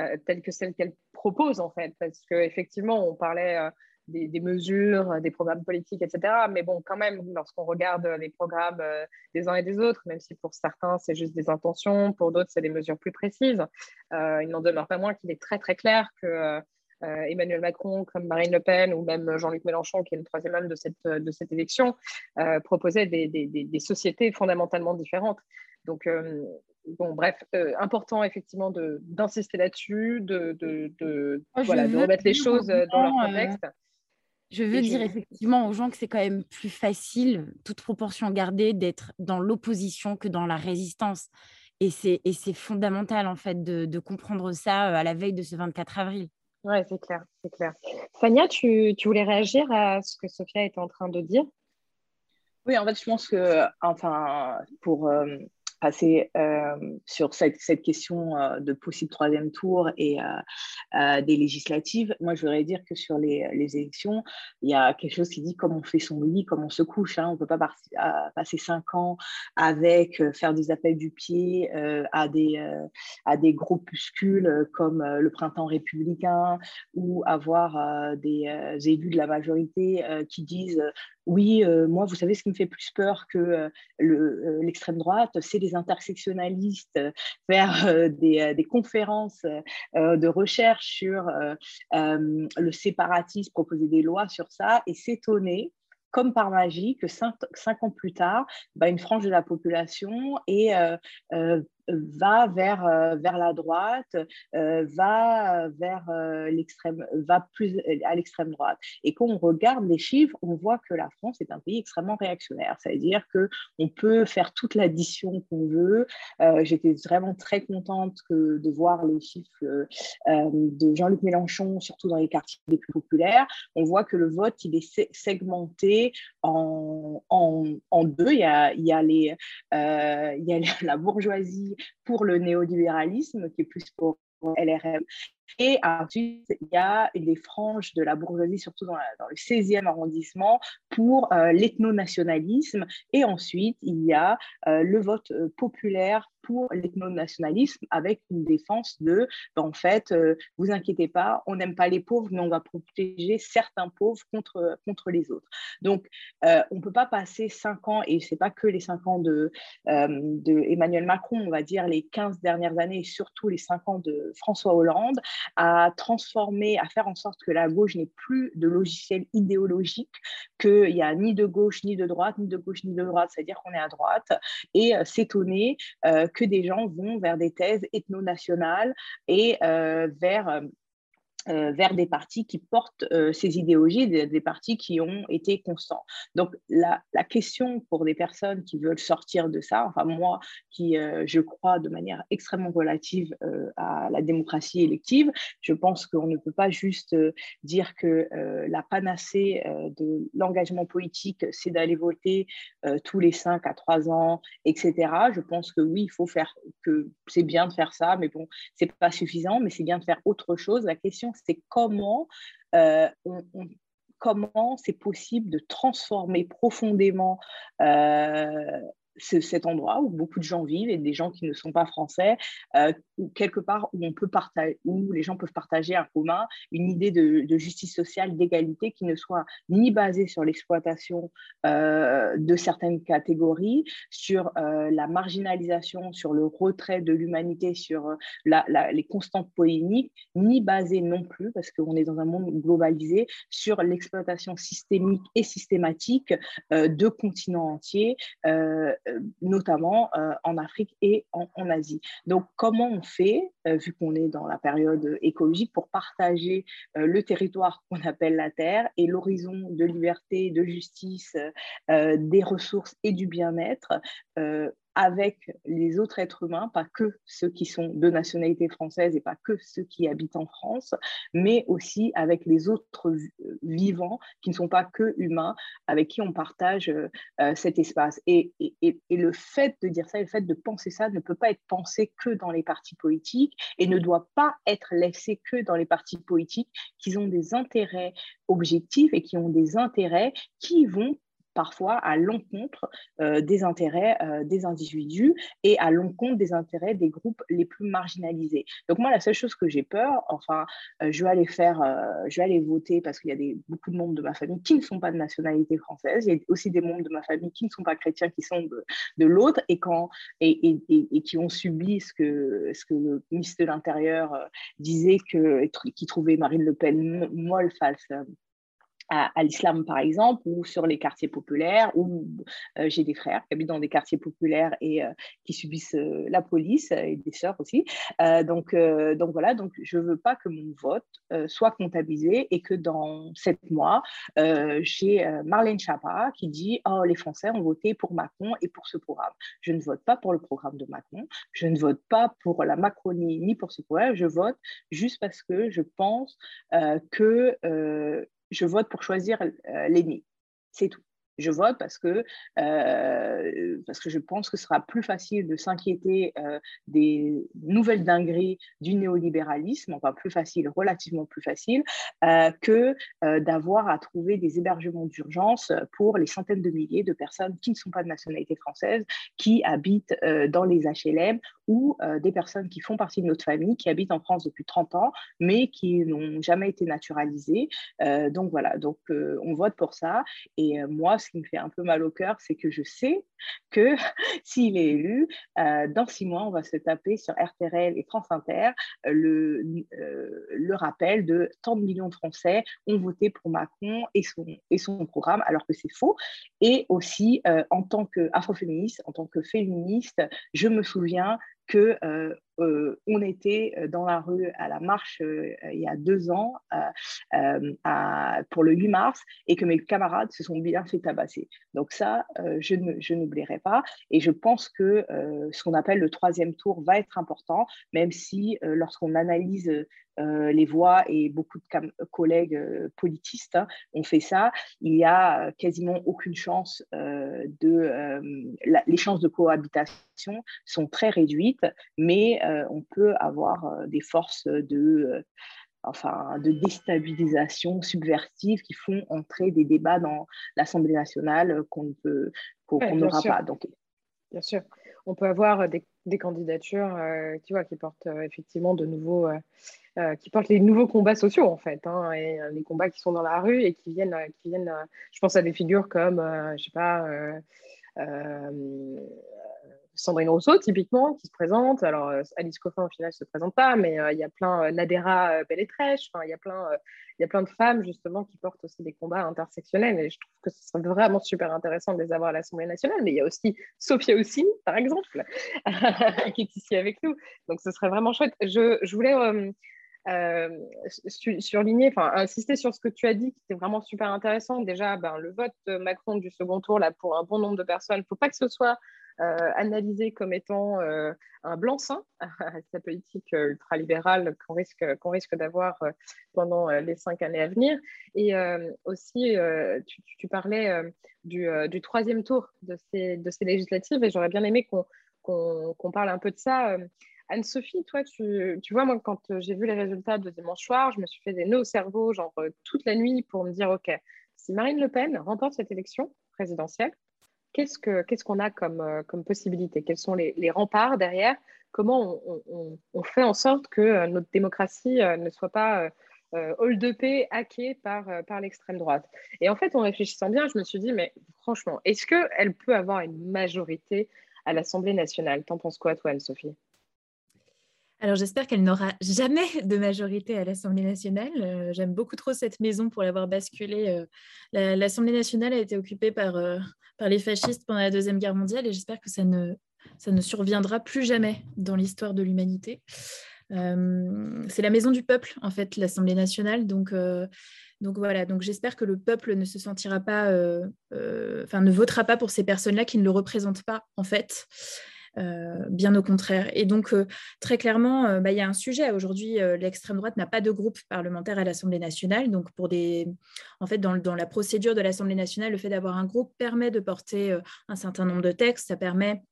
euh, telle que celle qu'elle propose, en fait. Parce qu'effectivement, on parlait euh, des, mesures, des programmes politiques, etc. Mais bon, quand même, lorsqu'on regarde les programmes euh, des uns et des autres, même si pour certains, c'est juste des intentions, pour d'autres, c'est des mesures plus précises, il n'en demeure pas moins qu'il est très, très clair que Emmanuel Macron, comme Marine Le Pen ou même Jean-Luc Mélenchon, qui est le troisième homme de cette, de cette élection, proposaient des, des, des, sociétés fondamentalement différentes. Donc, bon, bref, euh, important effectivement d'insister là-dessus, de, de, de, voilà, de remettre les choses euh, dans leur contexte. je veux dire effectivement aux gens que c'est quand même plus facile, toute proportion gardée, d'être dans l'opposition que dans la résistance. Et c'est fondamental en fait de, de, comprendre ça euh, à la veille de ce 24 avril. Oui, c'est clair, c'est clair. Fania, tu, tu, voulais réagir à ce que Sophia était en train de dire? Oui, en fait, je pense que, enfin, pour passer euh, sur cette, question euh, de possible troisième tour et euh, des législatives, moi je voudrais dire que sur les, élections, il y a quelque chose qui dit comme on fait son lit, comme on se couche. Hein. on ne peut pas passer cinq ans avec faire des appels du pied à des groupuscules comme le printemps républicain ou avoir des élus de la majorité qui disent oui, euh, moi, vous savez, ce qui me fait plus peur que euh, euh, l'extrême droite, c'est les intersectionnalistes faire des, conférences de recherche sur le séparatisme, proposer des lois sur ça et s'étonner comme par magie, que cinq, ans plus tard, bah, une frange de la population est va vers, euh, vers la droite, euh, va vers euh, l'extrême, va plus à l'extrême droite. Et quand on regarde les chiffres, on voit que la France est un pays extrêmement réactionnaire. C'est-à-dire que on peut faire toute l'addition qu'on veut. J'étais vraiment très contente de voir les chiffres de Jean-Luc Mélenchon, surtout dans les quartiers les plus populaires. On voit que le vote, il est segmenté en, en, en deux. Il y a, il y a, les, il y a la bourgeoisie pour le néolibéralisme, qui est plus pour LRM. Et ensuite, il y a des franges de la bourgeoisie, surtout dans, le 16e arrondissement, pour euh, l'ethno-nationalisme. Et ensuite, il y a euh, le vote euh, populaire pour l'ethno-nationalisme avec une défense de, ben, en fait, vous inquiétez pas, on n'aime pas les pauvres, mais on va protéger certains pauvres contre, contre les autres. Donc, on ne peut pas passer cinq ans, et ce n'est pas que les cinq ans de, Macron, on va dire les 15 dernières années, et surtout les cinq ans de François Hollande, à transformer, à faire en sorte que la gauche n'ait plus de logiciel idéologique, qu'il n'y a ni de gauche, ni de droite, ni de gauche, ni de droite, c'est-à-dire qu'on est à droite, et s'étonner que des gens vont vers des thèses ethno-nationales et euh, vers euh, vers des partis qui portent euh, ces idéologies, des, partis qui ont été constants. Donc la, question pour des personnes qui veulent sortir de ça, enfin moi qui euh, je crois de manière extrêmement relative à la démocratie élective, je pense qu'on ne peut pas juste dire que la panacée de l'engagement politique, c'est d'aller voter tous les 5 à 3 ans, etc. Je pense que oui, il faut faire, que c'est bien de faire ça, mais bon, c'est pas suffisant, mais c'est bien de faire autre chose. La question c'est comment euh, comment c'est possible de transformer profondément euh, cet endroit où beaucoup de gens vivent et des gens qui ne sont pas français, euh, ou quelque part où, on peut partager, où les gens peuvent partager en commun une idée de, justice sociale, d'égalité qui ne soit ni basée sur l'exploitation euh, de certaines catégories, sur euh, la marginalisation, sur le retrait de l'humanité, sur les constantes polémiques, ni basée non plus, parce qu'on est dans un monde globalisé, sur l'exploitation systémique et systématique de continents entiers notamment euh, en Afrique et en, Asie. Donc, comment on fait, euh, vu qu'on est dans la période écologique, pour partager le territoire qu'on appelle la Terre et l'horizon de liberté, de justice, des ressources et du bien-être avec les autres êtres humains, pas que ceux qui sont de nationalité française et pas que ceux qui habitent en France, mais aussi avec les autres vivants qui ne sont pas que humains, avec qui on partage euh, euh, cet espace. Et, le fait de dire ça, le fait de penser ça ne peut pas être pensé que dans les partis politiques et ne doit pas être laissé que dans les partis politiques qui ont des intérêts objectifs et qui ont des intérêts qui vont parfois à l'encontre euh, des intérêts euh, des individus et à l'encontre des intérêts des groupes les plus marginalisés. Donc moi, la seule chose que j'ai peur, enfin, euh, je vais aller faire, je vais aller voter parce qu'il y a des, beaucoup de membres de ma famille qui ne sont pas de nationalité française. Il y a aussi des membres de ma famille qui ne sont pas chrétiens, qui sont de, de l'autre et, et, et, et, qui ont subi ce que, ce que le ministre de l'Intérieur disait, que, qui trouvait Marine Le Pen molle, false à, l'islam, par exemple, ou sur les quartiers populaires, où euh, j'ai des frères qui habitent dans des quartiers populaires et euh, qui subissent euh, la police, et des sœurs aussi. donc, donc voilà, donc je ne veux pas que mon vote soit comptabilisé et que dans sept mois, j'ai Marlène Chapa qui dit Oh, les Français ont voté pour Macron et pour ce programme. Je ne vote pas pour le programme de Macron, je ne vote pas pour la Macronie ni pour ce programme, je vote juste parce que je pense que je vote pour choisir euh, l'ennemi. C'est tout je vote parce que, euh, parce que je pense que ce sera plus facile de s'inquiéter euh, des nouvelles dingueries du néolibéralisme, enfin plus facile, relativement plus facile, que d'avoir à trouver des hébergements d'urgence pour les centaines de milliers de personnes qui ne sont pas de nationalité française, qui habitent dans les HLM ou des personnes qui font partie de notre famille, qui habitent en France depuis 30 ans, mais qui n'ont jamais été naturalisées. donc voilà, donc on vote pour ça. Et moi, ce qui me fait un peu mal au cœur, c'est que je sais que (laughs) s'il est élu, euh, dans six mois, on va se taper sur RTL et France Inter euh, le, euh, le rappel de tant de millions de Français ont voté pour Macron et son, et son programme, alors que c'est faux. Et aussi, en tant qu'afroféministe, en tant que féministe, je me souviens que euh, on était euh, dans la rue à la marche il y a deux ans pour le 8 mars et que mes camarades se sont bien fait tabasser. Donc ça, je n'oublierai pas. Et je pense que ce qu'on appelle le troisième tour va être important, même si lorsqu'on analyse les voix et beaucoup de collègues politistes hein, ont fait ça, il n'y a quasiment aucune chance de... les chances de cohabitation sont très réduites, mais on peut avoir des forces de enfin, de déstabilisation subversive qui font entrer des débats dans l'Assemblée nationale qu'on n'aura pas. Donc, bien sûr, on peut avoir des, candidatures, tu vois, qui portent effectivement de nouveaux euh, qui portent les nouveaux combats sociaux en fait, hein, et euh, les combats qui sont dans la rue et qui viennent, qui viennent je pense à des figures comme, euh, je sais pas, Sandrine Rousseau, typiquement, qui se présente. Alors, Alice Coffin, au final, ne se présente pas, mais il y a plein, Nadera Belletrèche, il y a plein, il y a plein de femmes, justement, qui portent aussi des combats intersectionnels. Et je trouve que ce serait vraiment super intéressant de les avoir à l'Assemblée nationale. Mais il y a aussi Sophia Oussine, par exemple, (laughs) qui est ici avec nous. Donc, ce serait vraiment chouette. Je, je voulais surligner, enfin insister sur ce que tu as dit, qui était vraiment super intéressant. Déjà, ben, le vote Macron du second tour, là, pour un bon nombre de personnes, il ne faut pas que ce soit euh, analysé comme étant euh, un blanc-seing à (laughs) sa politique euh, ultralibérale qu'on risque, qu'on risque d'avoir pendant les cinq années à venir. Et aussi, tu, parlais du, troisième tour de ces, de ces législatives et j'aurais bien aimé qu'on parle un peu de ça. Anne-Sophie, toi, tu, tu, vois, moi, quand j'ai vu les résultats de dimanche soir, je me suis fait des nœuds au cerveau, genre toute la nuit, pour me dire, OK, si Marine Le Pen remporte cette élection présidentielle, qu'est-ce qu'on a comme, euh, comme possibilité? Quels sont les, remparts derrière? Comment on, fait en sorte que euh, notre démocratie euh, ne soit pas hold-upée, hackée par, par l'extrême droite? Et en fait, en réfléchissant bien, je me suis dit, mais franchement, est-ce qu'elle peut avoir une majorité à l'Assemblée nationale? T'en penses quoi, toi, Anne-Sophie? Alors j'espère qu'elle n'aura jamais (laughs) de majorité à l'Assemblée nationale. Euh, j'aime beaucoup trop cette maison pour l'avoir basculée. Euh, L'Assemblée nationale a été occupée par, euh, par les fascistes pendant la Deuxième Guerre mondiale et j'espère que ça ne, ça ne surviendra plus jamais dans l'histoire de l'humanité. C'est la maison du peuple, en fait, l'Assemblée nationale. Donc, donc voilà, donc j'espère que le peuple ne se sentira pas, enfin ne votera pas pour ces personnes-là qui ne le représentent pas, en fait. Euh, bien au contraire. Et donc, euh, très clairement, euh, bah, il y a un sujet. Aujourd'hui, l'extrême droite n'a pas de groupe parlementaire à l'Assemblée nationale. Donc, pour des... en fait, dans, dans la procédure de l'Assemblée nationale, le fait d'avoir un groupe permet de porter un certain nombre de textes. Ça permet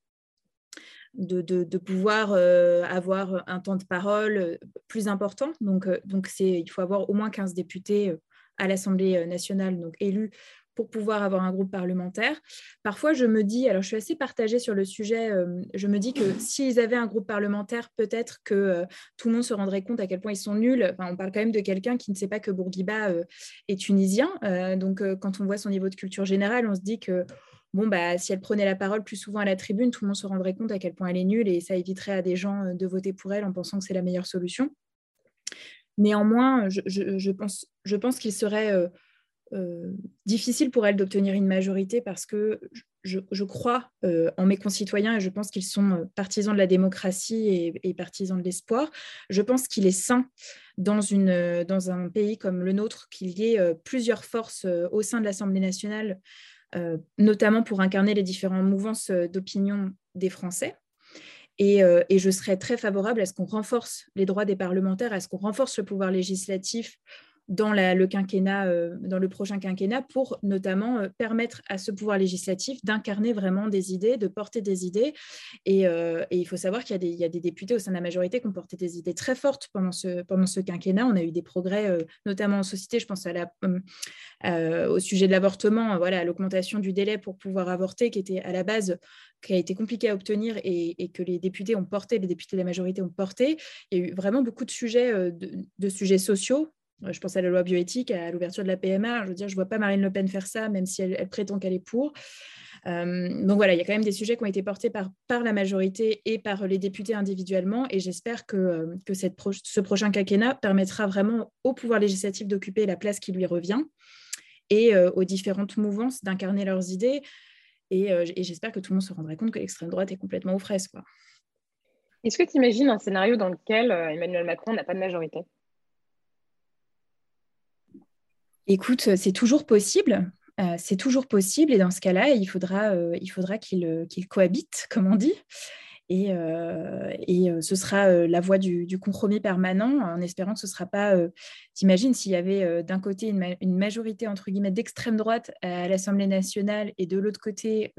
de, pouvoir avoir un temps de parole plus important. Donc, donc il faut avoir au moins 15 députés à l'Assemblée nationale, donc élus pour pouvoir avoir un groupe parlementaire. Parfois, je me dis, alors je suis assez partagée sur le sujet, euh, je me dis que s'ils avaient un groupe parlementaire, peut-être que euh, tout le monde se rendrait compte à quel point ils sont nuls. on parle quand même de quelqu'un qui ne sait pas que Bourguiba euh, est tunisien. donc, quand on voit son niveau de culture générale, on se dit que bon, bah, si elle prenait la parole plus souvent à la tribune, tout le monde se rendrait compte à quel point elle est nulle et ça éviterait à des gens de voter pour elle en pensant que c'est la meilleure solution. Néanmoins, je, je pense, je pense qu'il serait euh, difficile pour elle d'obtenir une majorité parce que je, crois euh, en mes concitoyens et je pense qu'ils sont euh, partisans de la démocratie et, partisans de l'espoir. Je pense qu'il est sain dans, une, dans un pays comme le nôtre qu'il y ait plusieurs forces au sein de l'Assemblée nationale, notamment pour incarner les différentes mouvances d'opinion des Français. Et, et, je serais très favorable à ce qu'on renforce les droits des parlementaires, à ce qu'on renforce le pouvoir législatif dans le quinquennat, euh, dans le prochain quinquennat, pour notamment euh, permettre à ce pouvoir législatif d'incarner vraiment des idées, de porter des idées. Et, euh, il faut savoir qu'il y, a des députés au sein de la majorité qui ont porté des idées très fortes pendant ce, pendant ce quinquennat. On a eu des progrès, notamment en société. Je pense à la, au sujet de l'avortement, voilà, l'augmentation du délai pour pouvoir avorter, qui était à la base qui a été compliqué à obtenir et, que les députés ont porté, les députés de la majorité ont porté. Il y a eu vraiment beaucoup de sujets, de sujets sociaux je pense à la loi bioéthique, à l'ouverture de la PMA. Je veux dire, je ne vois pas Marine Le Pen faire ça, même si elle, prétend qu'elle est pour. Euh, donc voilà, il y a quand même des sujets qui ont été portés par, la majorité et par les députés individuellement. Et j'espère que, euh, ce prochain quinquennat permettra vraiment au pouvoir législatif d'occuper la place qui lui revient et euh, aux différentes mouvances d'incarner leurs idées. Et, et j'espère que tout le monde se rendra compte que l'extrême droite est complètement aux fraises. Est-ce que tu imagines un scénario dans lequel Emmanuel Macron n'a pas de majorité? Écoute, euh, c'est toujours possible. Euh, c'est toujours possible et dans ce cas-là, il faudra, euh, il faudra qu'il cohabite, comme on dit. Et, ce sera la voie du, compromis permanent, en espérant que ce ne sera pas. T'imagines s'il y avait d'un côté une, majorité entre guillemets d'extrême droite à l'Assemblée nationale et de l'autre côté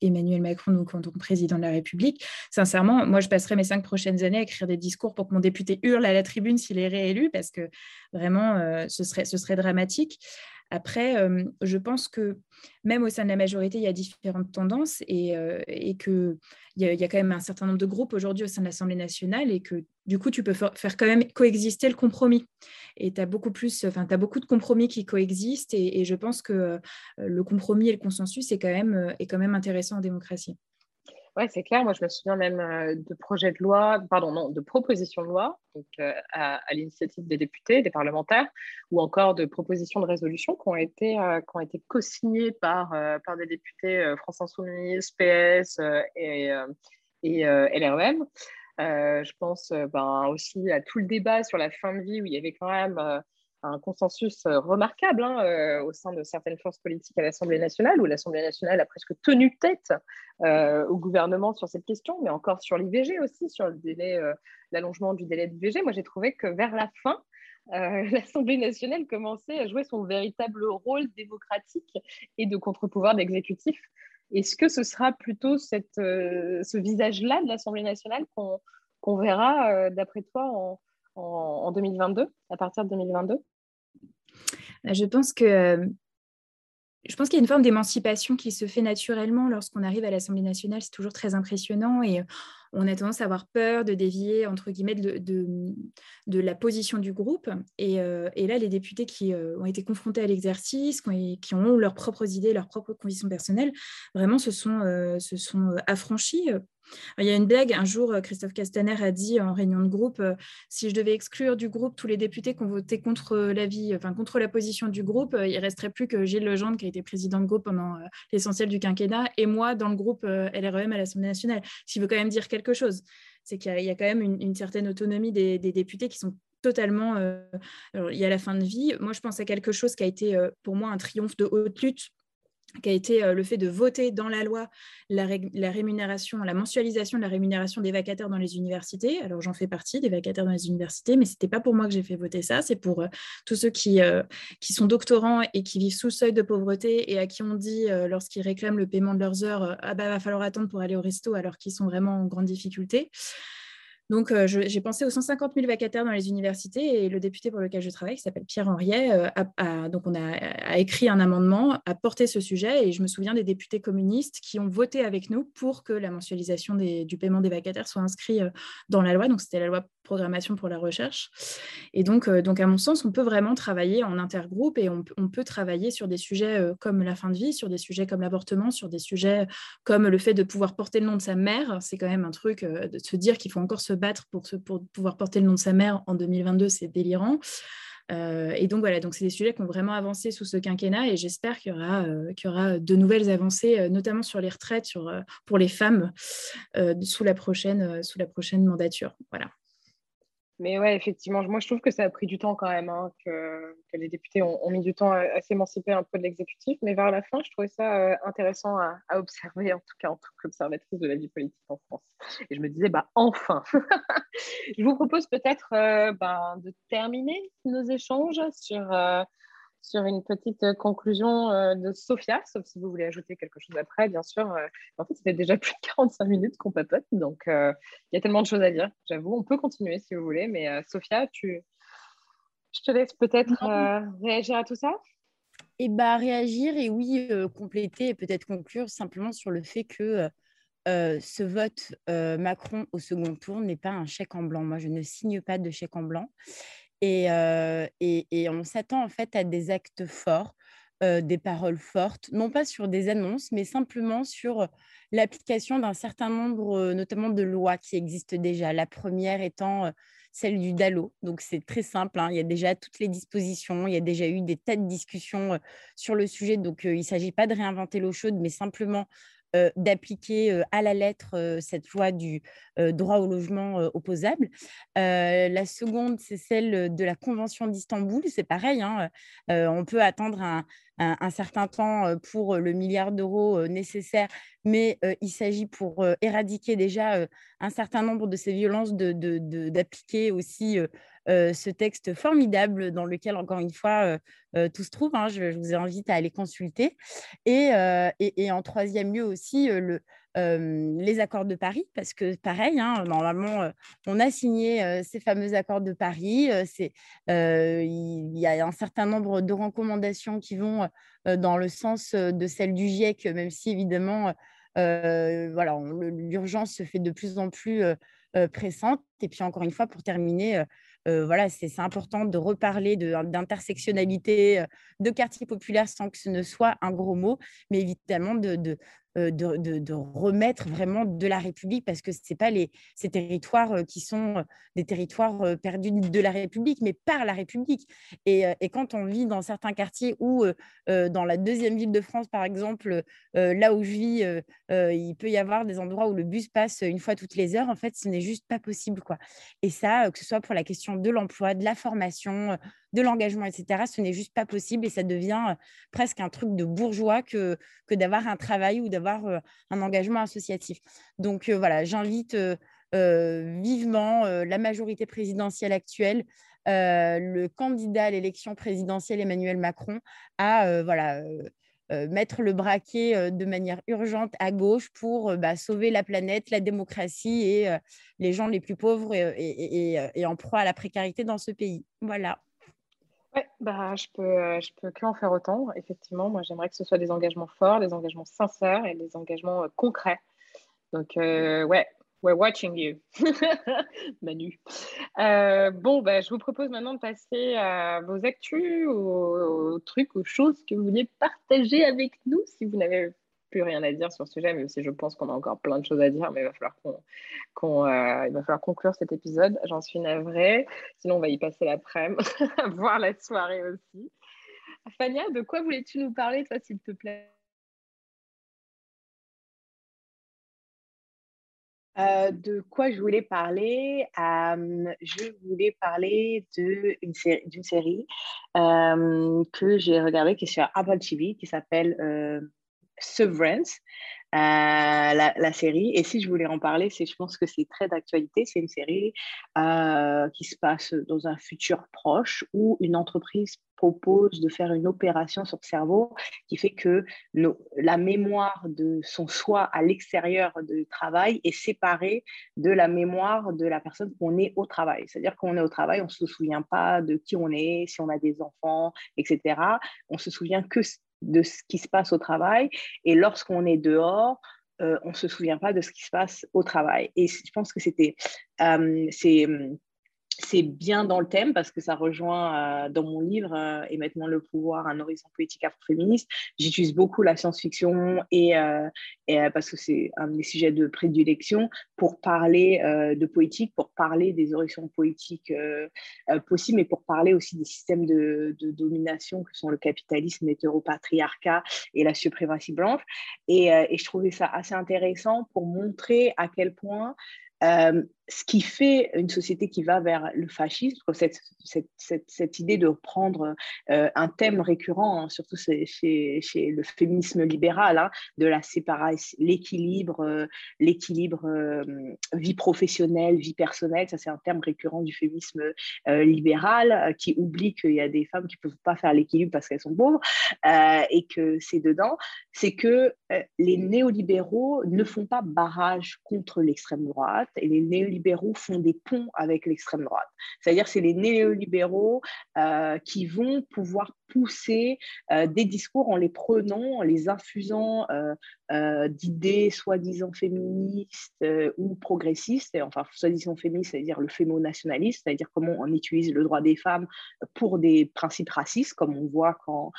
Emmanuel Macron, donc en président de la République. Sincèrement, moi, je passerai mes cinq prochaines années à écrire des discours pour que mon député hurle à la tribune s'il est réélu, parce que vraiment, ce, serait, ce serait dramatique. Après, je pense que même au sein de la majorité, il y a différentes tendances et, qu'il y, a, quand même un certain nombre de groupes aujourd'hui au sein de l'Assemblée nationale et que du coup, tu peux faire quand même coexister le compromis. Et tu as beaucoup plus, enfin, tu beaucoup de compromis qui coexistent et, je pense que le compromis et le consensus est quand même intéressant en démocratie. Oui, c'est clair. Moi, je me souviens même euh, de projets de loi, pardon, non, de propositions de loi donc, euh, à, l'initiative des députés, des parlementaires, ou encore de propositions de résolution qui ont été, euh, été co-signées par, par des députés France Insoumise, PS et, et LREM. je pense ben, aussi à tout le débat sur la fin de vie où il y avait quand même un consensus remarquable hein, au sein de certaines forces politiques à l'Assemblée nationale, où l'Assemblée nationale a presque tenu tête au gouvernement sur cette question, mais encore sur l'IVG aussi, sur le délai, l'allongement du délai d'IVG. Moi, j'ai trouvé que vers la fin, (laughs) l'Assemblée nationale commençait à jouer son véritable rôle démocratique et de contre-pouvoir d'exécutif. Est-ce que ce sera plutôt euh, ce visage-là de l'Assemblée nationale qu'on verra, euh, d'après toi, en, en, 2022, à partir de 2022 bah, Je pense que je pense qu'il y a une forme d'émancipation qui se fait naturellement lorsqu'on arrive à l'Assemblée nationale. C'est toujours très impressionnant et on a tendance à avoir peur de dévier, entre guillemets, de, de, la position du groupe. Et, euh, là, les députés qui euh, ont été confrontés à l'exercice, qui, ont leurs propres idées, leurs propres conditions personnelles, vraiment se sont, euh, se sont affranchis il y a une blague, un jour, euh, Christophe Castaner a dit en réunion de groupe, euh, si je devais exclure du groupe tous les députés qui ont voté contre la vie, enfin contre la position du groupe, euh, il ne resterait plus que Gilles Legendre, qui a été président de groupe pendant l'essentiel du quinquennat, et moi dans le groupe LREM à l'Assemblée nationale. Ce qui veut quand même dire quelque chose. C'est qu'il y, a quand même une, certaine autonomie des, députés qui sont totalement... il y a la fin de vie. Moi, je pense à quelque chose qui a été pour moi un triomphe de haute lutte qui a été euh, le fait de voter dans la loi la, rémunération, la mensualisation de la rémunération des vacataires dans les universités. Alors j'en fais partie des vacataires dans les universités, mais ce n'était pas pour moi que j'ai fait voter ça, c'est pour euh, tous ceux qui, euh, qui sont doctorants et qui vivent sous le seuil de pauvreté et à qui on dit, lorsqu'ils réclament le paiement de leurs heures, ah bah va falloir attendre pour aller au resto alors qu'ils sont vraiment en grande difficulté. Donc, euh, j'ai pensé aux 150 000 vacataires dans les universités et le député pour lequel je travaille, qui s'appelle Pierre Henriet, euh, a, donc on a, écrit un amendement, a porté ce sujet et je me souviens des députés communistes qui ont voté avec nous pour que la mensualisation du paiement des vacataires soit inscrite euh, dans la loi. Donc, c'était la loi programmation pour la recherche. Et donc, donc, à mon sens, on peut vraiment travailler en intergroupe et on, peut travailler sur des sujets comme la fin de vie, sur des sujets comme l'avortement, sur des sujets comme le fait de pouvoir porter le nom de sa mère. C'est quand même un truc de se dire qu'il faut encore se battre pour, pour pouvoir porter le nom de sa mère en 2022, c'est délirant. Euh, et donc voilà, donc c'est des sujets qui ont vraiment avancé sous ce quinquennat et j'espère qu'il y, aura, euh, qu'il y aura de nouvelles avancées, euh, notamment sur les retraites sur, pour les femmes sous, la prochaine, sous la prochaine mandature. Voilà. Mais ouais, effectivement, moi je trouve que ça a pris du temps quand même, hein, que, les députés ont, mis du temps à, s'émanciper un peu de l'exécutif, mais vers la fin, je trouvais ça euh, intéressant à, observer, en tout cas en tant qu'observatrice de la vie politique en France. Et je me disais, bah enfin (laughs) Je vous propose peut-être euh, bah, de terminer nos échanges sur euh, sur une petite euh, conclusion euh, de Sophia, sauf si vous voulez ajouter quelque chose après, bien sûr. Euh, en fait, c'était déjà plus de 45 minutes qu'on papote, donc il y a tellement de choses à dire, j'avoue. On peut continuer si vous voulez, mais Sophia, tu... je te laisse peut-être réagir à tout ça? Et eh bah, réagir et oui, compléter et peut-être conclure simplement sur le fait que ce vote Macron au second tour n'est pas un chèque en blanc. Moi, je ne signe pas de chèque en blanc. Et, et, on s'attend en fait à des actes forts, des paroles fortes, non pas sur des annonces, mais simplement sur l'application d'un certain nombre, notamment de lois qui existent déjà. La première étant celle du DALO. Donc c'est très simple, hein. il y a déjà toutes les dispositions, il y a déjà eu des tas de discussions sur le sujet. Donc il ne s'agit pas de réinventer l'eau chaude, mais simplement euh, d'appliquer euh, à la lettre euh, cette loi du droit au logement opposable. la seconde, c'est celle de la Convention d'Istanbul. C'est pareil, hein, on peut attendre un, certain temps pour le milliard d'euros nécessaire, mais il s'agit pour éradiquer déjà un certain nombre de ces violences d'appliquer de, aussi euh, ce texte formidable dans lequel, encore une fois, tout se trouve. Hein, je, vous invite à aller consulter. Et, et, en troisième lieu aussi, le, les accords de Paris, parce que pareil, hein, normalement, on a signé ces fameux accords de Paris. c'est il y a un certain nombre de recommandations qui vont dans le sens de celle du GIEC, même si évidemment, voilà, l'urgence se fait de plus en plus pressante. Et puis encore une fois, pour terminer, voilà, c'est important de reparler d'intersectionnalité, de, quartier populaire sans que ce ne soit un gros mot, mais évidemment de, euh, de, remettre vraiment de la République, parce que ce n'est pas les, ces territoires euh, qui sont euh, des territoires perdus de la République, mais par la République. Et, quand on vit dans certains quartiers ou dans la deuxième ville de France, par exemple, là où je vis, il peut y avoir des endroits où le bus passe une fois toutes les heures, en fait, ce n'est juste pas possible. Quoi. Et ça, que ce soit pour la question de l'emploi, de la formation, de l'engagement, etc. Ce n'est juste pas possible et ça devient euh, presque un truc de bourgeois que, que d'avoir un travail ou d'avoir euh, un engagement associatif. Donc euh, voilà, j'invite vivement la majorité présidentielle actuelle, le candidat à l'élection présidentielle Emmanuel Macron, à voilà. mettre le braquet de manière urgente à gauche pour bah, sauver la planète, la démocratie et les gens les plus pauvres et, en proie à la précarité dans ce pays. Voilà. Bah, je peux, euh, je peux que en faire autant. Effectivement, moi, j'aimerais que ce soit des engagements forts, des engagements sincères et des engagements euh, concrets. Donc, euh, ouais, we're watching you, (laughs) Manu. bon, bah, je vous propose maintenant de passer à vos actus, aux, trucs, aux choses que vous vouliez partager avec nous si vous n'avez plus rien à dire sur ce sujet, même si je pense qu'on a encore plein de choses à dire, mais il va falloir, qu'on, euh, il va falloir conclure cet épisode. J'en suis navrée. Sinon, on va y passer l'après-midi, (laughs) voir la soirée aussi. Fania, de quoi voulais-tu nous parler, toi, s'il te plaît? Euh, de quoi je voulais parler? Euh, Je voulais parler d'une série, série euh, que j'ai regardée qui est sur Apple TV qui s'appelle Severance, euh, la, série. Et si je voulais en parler, c'est, je pense que c'est très d'actualité. C'est une série euh, qui se passe dans un futur proche où une entreprise propose de faire une opération sur le cerveau qui fait que la mémoire de son soi à l'extérieur du travail est séparée de la mémoire de la personne qu'on est au travail. C'est-à-dire qu'on est au travail, on ne se souvient pas de qui on est, si on a des enfants, etc. On se souvient que de ce qui se passe au travail. Et lorsqu'on est dehors, euh, on ne se souvient pas de ce qui se passe au travail. Et je pense que c'était, euh, c'est c'est bien dans le thème parce que ça rejoint euh, dans mon livre euh, Émettement le pouvoir, un horizon politique afro-féministe. J'utilise beaucoup la science-fiction et, euh, parce que c'est un des sujets de prédilection pour parler de politique, pour parler des horizons politiques possibles, mais pour parler aussi des systèmes de, domination que sont le capitalisme, l'hétéropatriarcat et la suprématie blanche. Et, et je trouvais ça assez intéressant pour montrer à quel point ce qui fait une société qui va vers le fascisme, cette, cette, cette, idée de reprendre euh, un thème récurrent, hein, surtout chez, le féminisme libéral, hein, de la séparation, l'équilibre, euh, l'équilibre vie professionnelle, vie personnelle, ça c'est un terme récurrent du féminisme libéral qui oublie qu'il y a des femmes qui ne peuvent pas faire l'équilibre parce qu'elles sont pauvres et que c'est dedans, c'est que les néolibéraux ne font pas barrage contre l'extrême droite et les néolibéraux font des ponts avec l'extrême droite. C'est-à-dire c'est les néolibéraux euh, qui vont pouvoir pousser euh, des discours en les prenant, en les infusant euh, d'idées soi-disant féministes ou progressistes, enfin soi-disant féministes, c'est-à-dire le fémo-nationaliste, c'est-à-dire comment on utilise le droit des femmes pour des principes racistes, comme on voit quand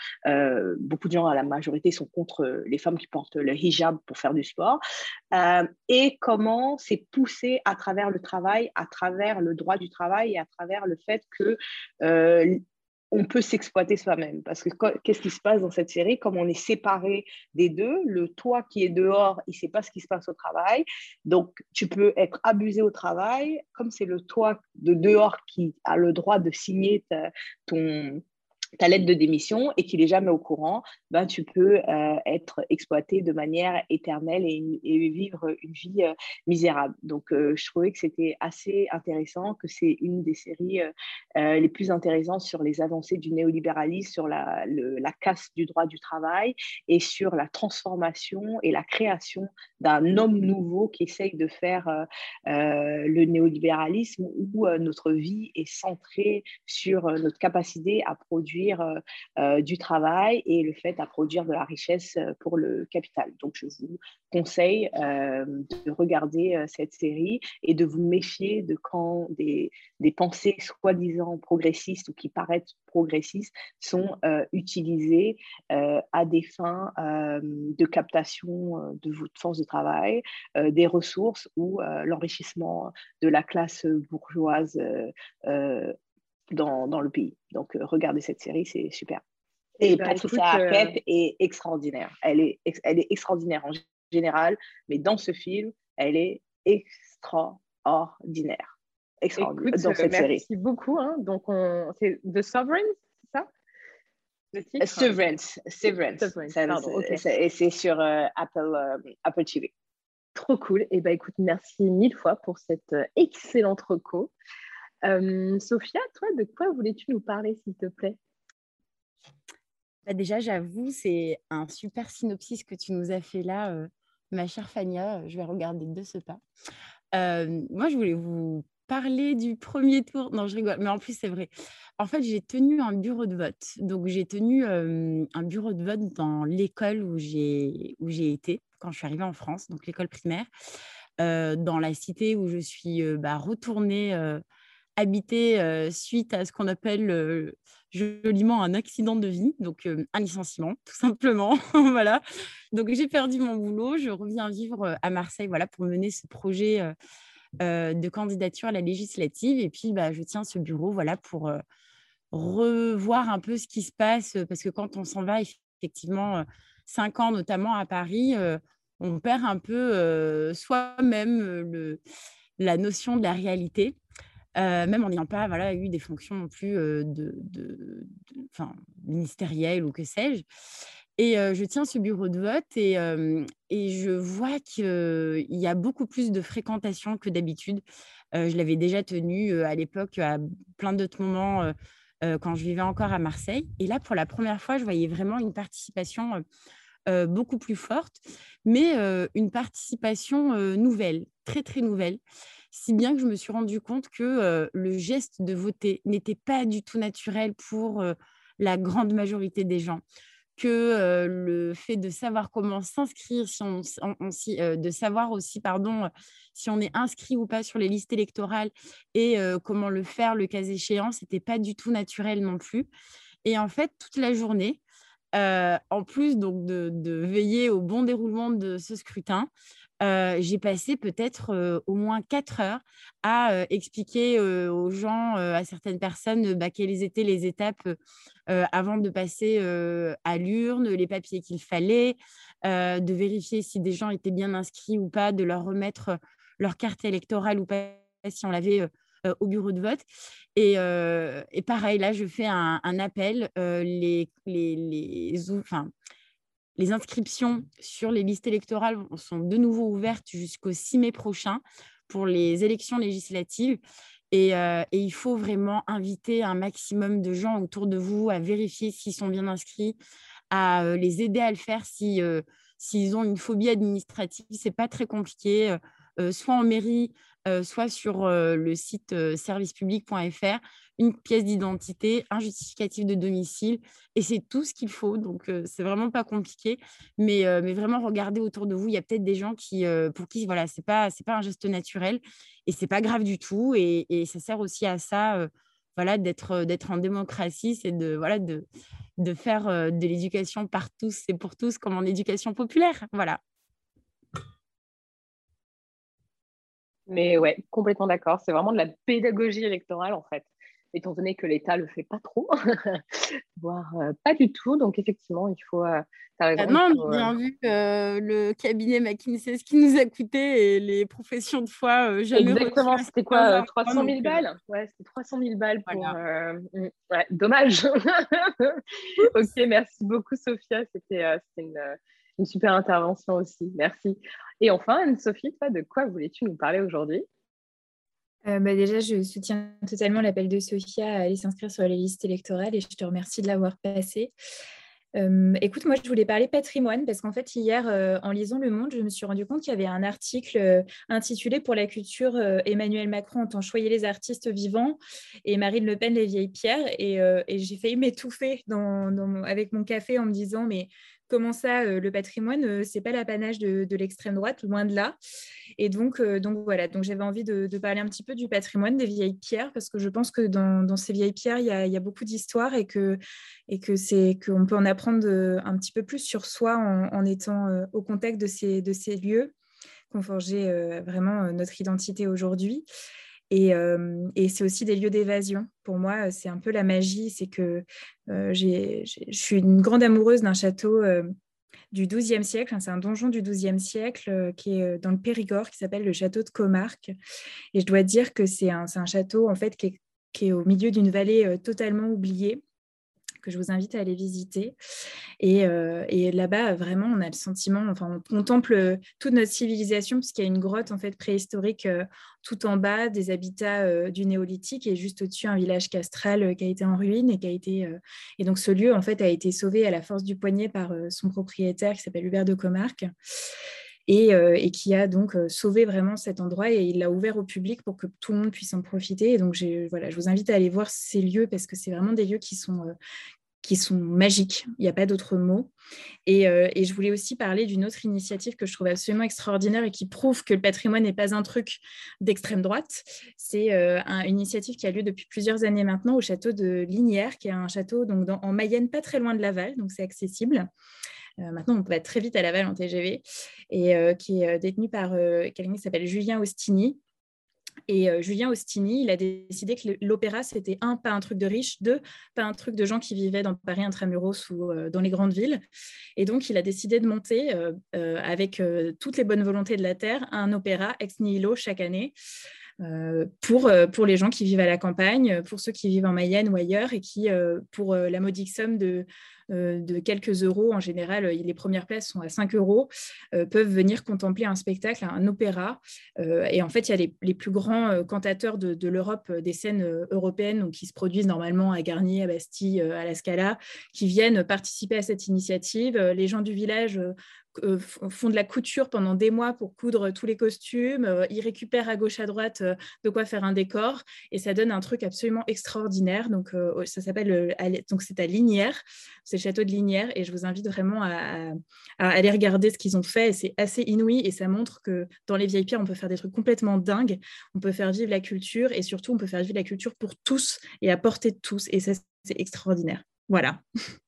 beaucoup de gens à la majorité sont contre les femmes qui portent le hijab pour faire du sport, et comment c'est poussé à travers le travail, à travers le droit du travail et à travers le fait que on peut s'exploiter soi-même. Parce que qu'est-ce qui se passe dans cette série? Comme on est séparé des deux, le toi qui est dehors, il ne sait pas ce qui se passe au travail. Donc, tu peux être abusé au travail, comme c'est le toi de dehors qui a le droit de signer ton, ta lettre de démission et qu'il n'est jamais au courant, ben, tu peux euh, être exploité de manière éternelle et, vivre une vie euh, misérable. Donc, euh, je trouvais que c'était assez intéressant, que c'est une des séries les plus intéressantes sur les avancées du néolibéralisme, sur la, la, casse du droit du travail et sur la transformation et la création d'un homme nouveau qui essaye de faire le néolibéralisme où notre vie est centrée sur notre capacité à produire produire du travail et le fait à produire de la richesse pour le capital. Donc, je vous conseille de regarder cette série et de vous méfier de quand des, des pensées soi-disant progressistes ou qui paraissent progressistes sont utilisées à des fins de captation de votre force de travail, des ressources ou l'enrichissement de la classe bourgeoise dans, dans, le pays. Donc, regardez cette série, c'est super. Et bah, Patricia Arquette est extraordinaire. Elle est, elle est extraordinaire en général, mais dans ce film, elle est extraordinaire. Extraordinaire dans cette merci série. Merci beaucoup. Hein. Donc, c'est The Sovereign, c'est ça? Severance. Severance. Et c'est sur euh, Apple, euh, Apple TV. Trop cool. Et eh ben, écoute, merci mille fois pour cette euh, excellente reco. Sophia, toi, de quoi voulais-tu nous parler, s'il te plaît? Bah, Déjà, j'avoue, c'est un super synopsis que tu nous as fait là, ma chère Fania. Je vais regarder de ce pas. moi, je voulais vous parler du premier tour. Non, je rigole, mais en plus, c'est vrai. En fait, j'ai tenu un bureau de vote. Donc, j'ai tenu un bureau de vote dans l'école où j'ai, où j'ai été quand je suis arrivée en France, donc l'école primaire, dans la cité où je suis bah, retournée habiter suite à ce qu'on appelle joliment un accident de vie, donc un licenciement, tout simplement. (laughs) voilà. Donc, j'ai perdu mon boulot. Je reviens vivre à Marseille voilà, pour mener ce projet euh, de candidature à la législative. Et puis, bah, je tiens ce bureau voilà, pour euh, revoir un peu ce qui se passe, euh, parce que quand on s'en va, effectivement, cinq ans, notamment à Paris, on perd un peu soi-même la notion de la réalité. Même en n'ayant pas voilà, eu des fonctions non plus de, de, ministérielles ou que sais-je. Et je tiens ce bureau de vote et, et je vois qu'il y a beaucoup plus de fréquentation que d'habitude. je l'avais déjà tenu à l'époque à plein d'autres moments quand je vivais encore à Marseille. Et là, pour la première fois, je voyais vraiment une participation beaucoup plus forte, mais une participation nouvelle, très très nouvelle. Si bien que je me suis rendu compte que le geste de voter n'était pas du tout naturel pour la grande majorité des gens que le fait de savoir comment s'inscrire, de savoir aussi, pardon, si on est inscrit ou pas sur les listes électorales et comment le faire le cas échéant, c'était pas du tout naturel non plus. Et en fait, toute la journée, en plus donc de, veiller au bon déroulement de ce scrutin, j'ai passé peut-être au moins quatre heures à expliquer aux gens, à certaines personnes, bah, quelles étaient les étapes avant de passer à l'urne, les papiers qu'il fallait, de vérifier si des gens étaient bien inscrits ou pas, de leur remettre leur carte électorale ou pas si on l'avait au bureau de vote. Et, pareil, là, je fais un, appel. les, les, les, enfin, les inscriptions sur les listes électorales sont de nouveau ouvertes jusqu'au 6 mai prochain pour les élections législatives. Euh, et, il faut vraiment inviter un maximum de gens autour de vous à vérifier s'ils sont bien inscrits, à euh, les aider à le faire si, euh, s'ils ont une phobie administrative. Ce n'est pas très compliqué, soit en mairie, soit sur le site servicepublic.fr une pièce d'identité, un justificatif de domicile, et c'est tout ce qu'il faut. Donc, c'est vraiment pas compliqué. Mais, mais vraiment, regardez autour de vous. Il y a peut-être des gens qui, pour qui, voilà, c'est pas, pas un geste naturel, et c'est pas grave du tout. Et, ça sert aussi à ça, voilà, d'être, d'être en démocratie, c'est de, voilà, de, de faire de l'éducation par tous et pour tous, comme en éducation populaire. Voilà. Mais ouais, complètement d'accord. C'est vraiment de la pédagogie électorale, en fait étant donné que l'État le fait pas trop, (laughs) voire euh, pas du tout. Donc effectivement, il faut. Euh, raison, non, bien euh, vu le cabinet McKinsey, ce qui nous a coûté et les professions de foi jamais. Exactement, c'était quoi 300 000 balles? Ouais, c'était 300 000 balles pour. Mm, ouais, dommage. (laughs) ok, merci beaucoup Sophia. C'était une, une, super intervention aussi. Merci. Et enfin, Anne-Sophie, de quoi voulais-tu nous parler aujourd'hui? Euh, bah, déjà, je soutiens totalement l'appel de Sophia à aller s'inscrire sur les listes électorales et je te remercie de l'avoir passé. écoute, moi, je voulais parler patrimoine parce qu'en fait, hier, euh, en lisant Le Monde, je me suis rendu compte qu'il y avait un article euh, intitulé Pour la culture, Emmanuel Macron entend choyer les artistes vivants et Marine Le Pen les vieilles pierres. Et, j'ai failli m'étouffer avec mon café en me disant, mais comment ça, euh, le patrimoine, euh, c'est pas l'apanage de, l'extrême droite, loin de là. Et donc, euh, donc voilà, donc j'avais envie de, parler un petit peu du patrimoine des vieilles pierres, parce que je pense que dans, ces vieilles pierres, il y a, beaucoup d'histoires et que, c'est qu'on peut en apprendre un petit peu plus sur soi en, étant au contact de ces, de ces lieux qui ont forgé vraiment notre identité aujourd'hui. Et, et c'est aussi des lieux d'évasion. Pour moi, c'est un peu la magie. C'est que je suis une grande amoureuse d'un château du XIIe siècle. C'est un donjon du XIIe siècle qui est dans le Périgord, qui s'appelle le château de Comarque. Et je dois dire que c'est un, château en fait qui est au milieu d'une vallée totalement oubliée que je vous invite à aller visiter. Et, euh, et là-bas, vraiment, on a le sentiment, enfin, on contemple euh, toute notre civilisation, puisqu'il y a une grotte en fait préhistorique euh, tout en bas des habitats du néolithique et juste au-dessus un village castral qui a été en ruine et qui a été et donc ce lieu en fait a été sauvé à la force du poignet par son propriétaire qui s'appelle Hubert de Comarque. Et, et, qui a donc sauvé vraiment cet endroit et il l'a ouvert au public pour que tout le monde puisse en profiter. Et donc, voilà, je vous invite à aller voir ces lieux parce que c'est vraiment des lieux qui sont, qui sont magiques. Il n'y a pas d'autre mot. Euh, et, je voulais aussi parler d'une autre initiative que je trouve absolument extraordinaire et qui prouve que le patrimoine n'est pas un truc d'extrême droite. C'est euh, une initiative qui a lieu depuis plusieurs années maintenant au château de Lignières, qui est un château donc, en Mayenne, pas très loin de Laval, donc c'est accessible. Euh, maintenant, on peut être très vite à Laval en TGV, et qui est détenu par quelqu'un qui s'appelle Julien Ostini, et euh, Julien Ostini, il a décidé que l'opéra, c'était un, pas un truc de riche, deux, pas un truc de gens qui vivaient dans Paris intramuros ou euh, dans les grandes villes. Et donc, il a décidé de monter, euh, avec toutes les bonnes volontés de la Terre, un opéra ex nihilo chaque année. pour, pour les gens qui vivent à la campagne, pour ceux qui vivent en Mayenne ou ailleurs, et qui, pour la modique somme de de quelques euros. En général, euh, les premières places sont à 5 euros, euh, peuvent venir contempler un spectacle, un opéra. et en fait, il y a les, plus grands cantateurs de, l'Europe, des scènes européennes qui se produisent normalement à Garnier, à Bastille, à la Scala, qui viennent participer à cette initiative. Les gens du village euh, font de la couture pendant des mois pour coudre tous les costumes. Euh, ils récupèrent à gauche, à droite euh, de quoi faire un décor et ça donne un truc absolument extraordinaire. Donc, ça s'appelle, donc c'est à Linière, c'est le château de Linière et je vous invite vraiment à, aller regarder ce qu'ils ont fait. C'est assez inouï et ça montre que dans les vieilles pierres, on peut faire des trucs complètement dingues. On peut faire vivre la culture et surtout, on peut faire vivre la culture pour tous et à portée de tous. Et ça, c'est extraordinaire. Voilà. (laughs)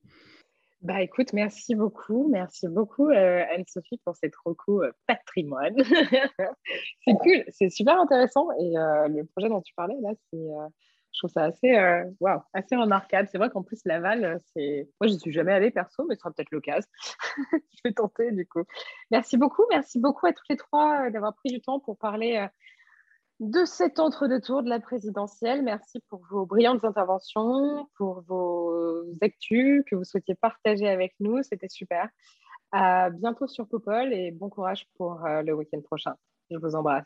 Bah écoute, merci beaucoup, merci beaucoup euh, Anne-Sophie pour cette recours euh, patrimoine. (laughs) c'est cool, c'est super intéressant et euh, le projet dont tu parlais là, c'est, je trouve ça assez, wow, assez remarquable. C'est vrai qu'en plus Laval, c'est, moi je suis jamais allée perso, mais ce sera peut-être l'occasion. (laughs) je vais tenter du coup. Merci beaucoup, merci beaucoup à toutes les trois d'avoir pris du temps pour parler de cet entre-deux-tours de la présidentielle. Merci pour vos brillantes interventions, pour vos actus que vous souhaitiez partager avec nous. C'était super. À bientôt sur Popol et bon courage pour euh, le week-end prochain. Je vous embrasse.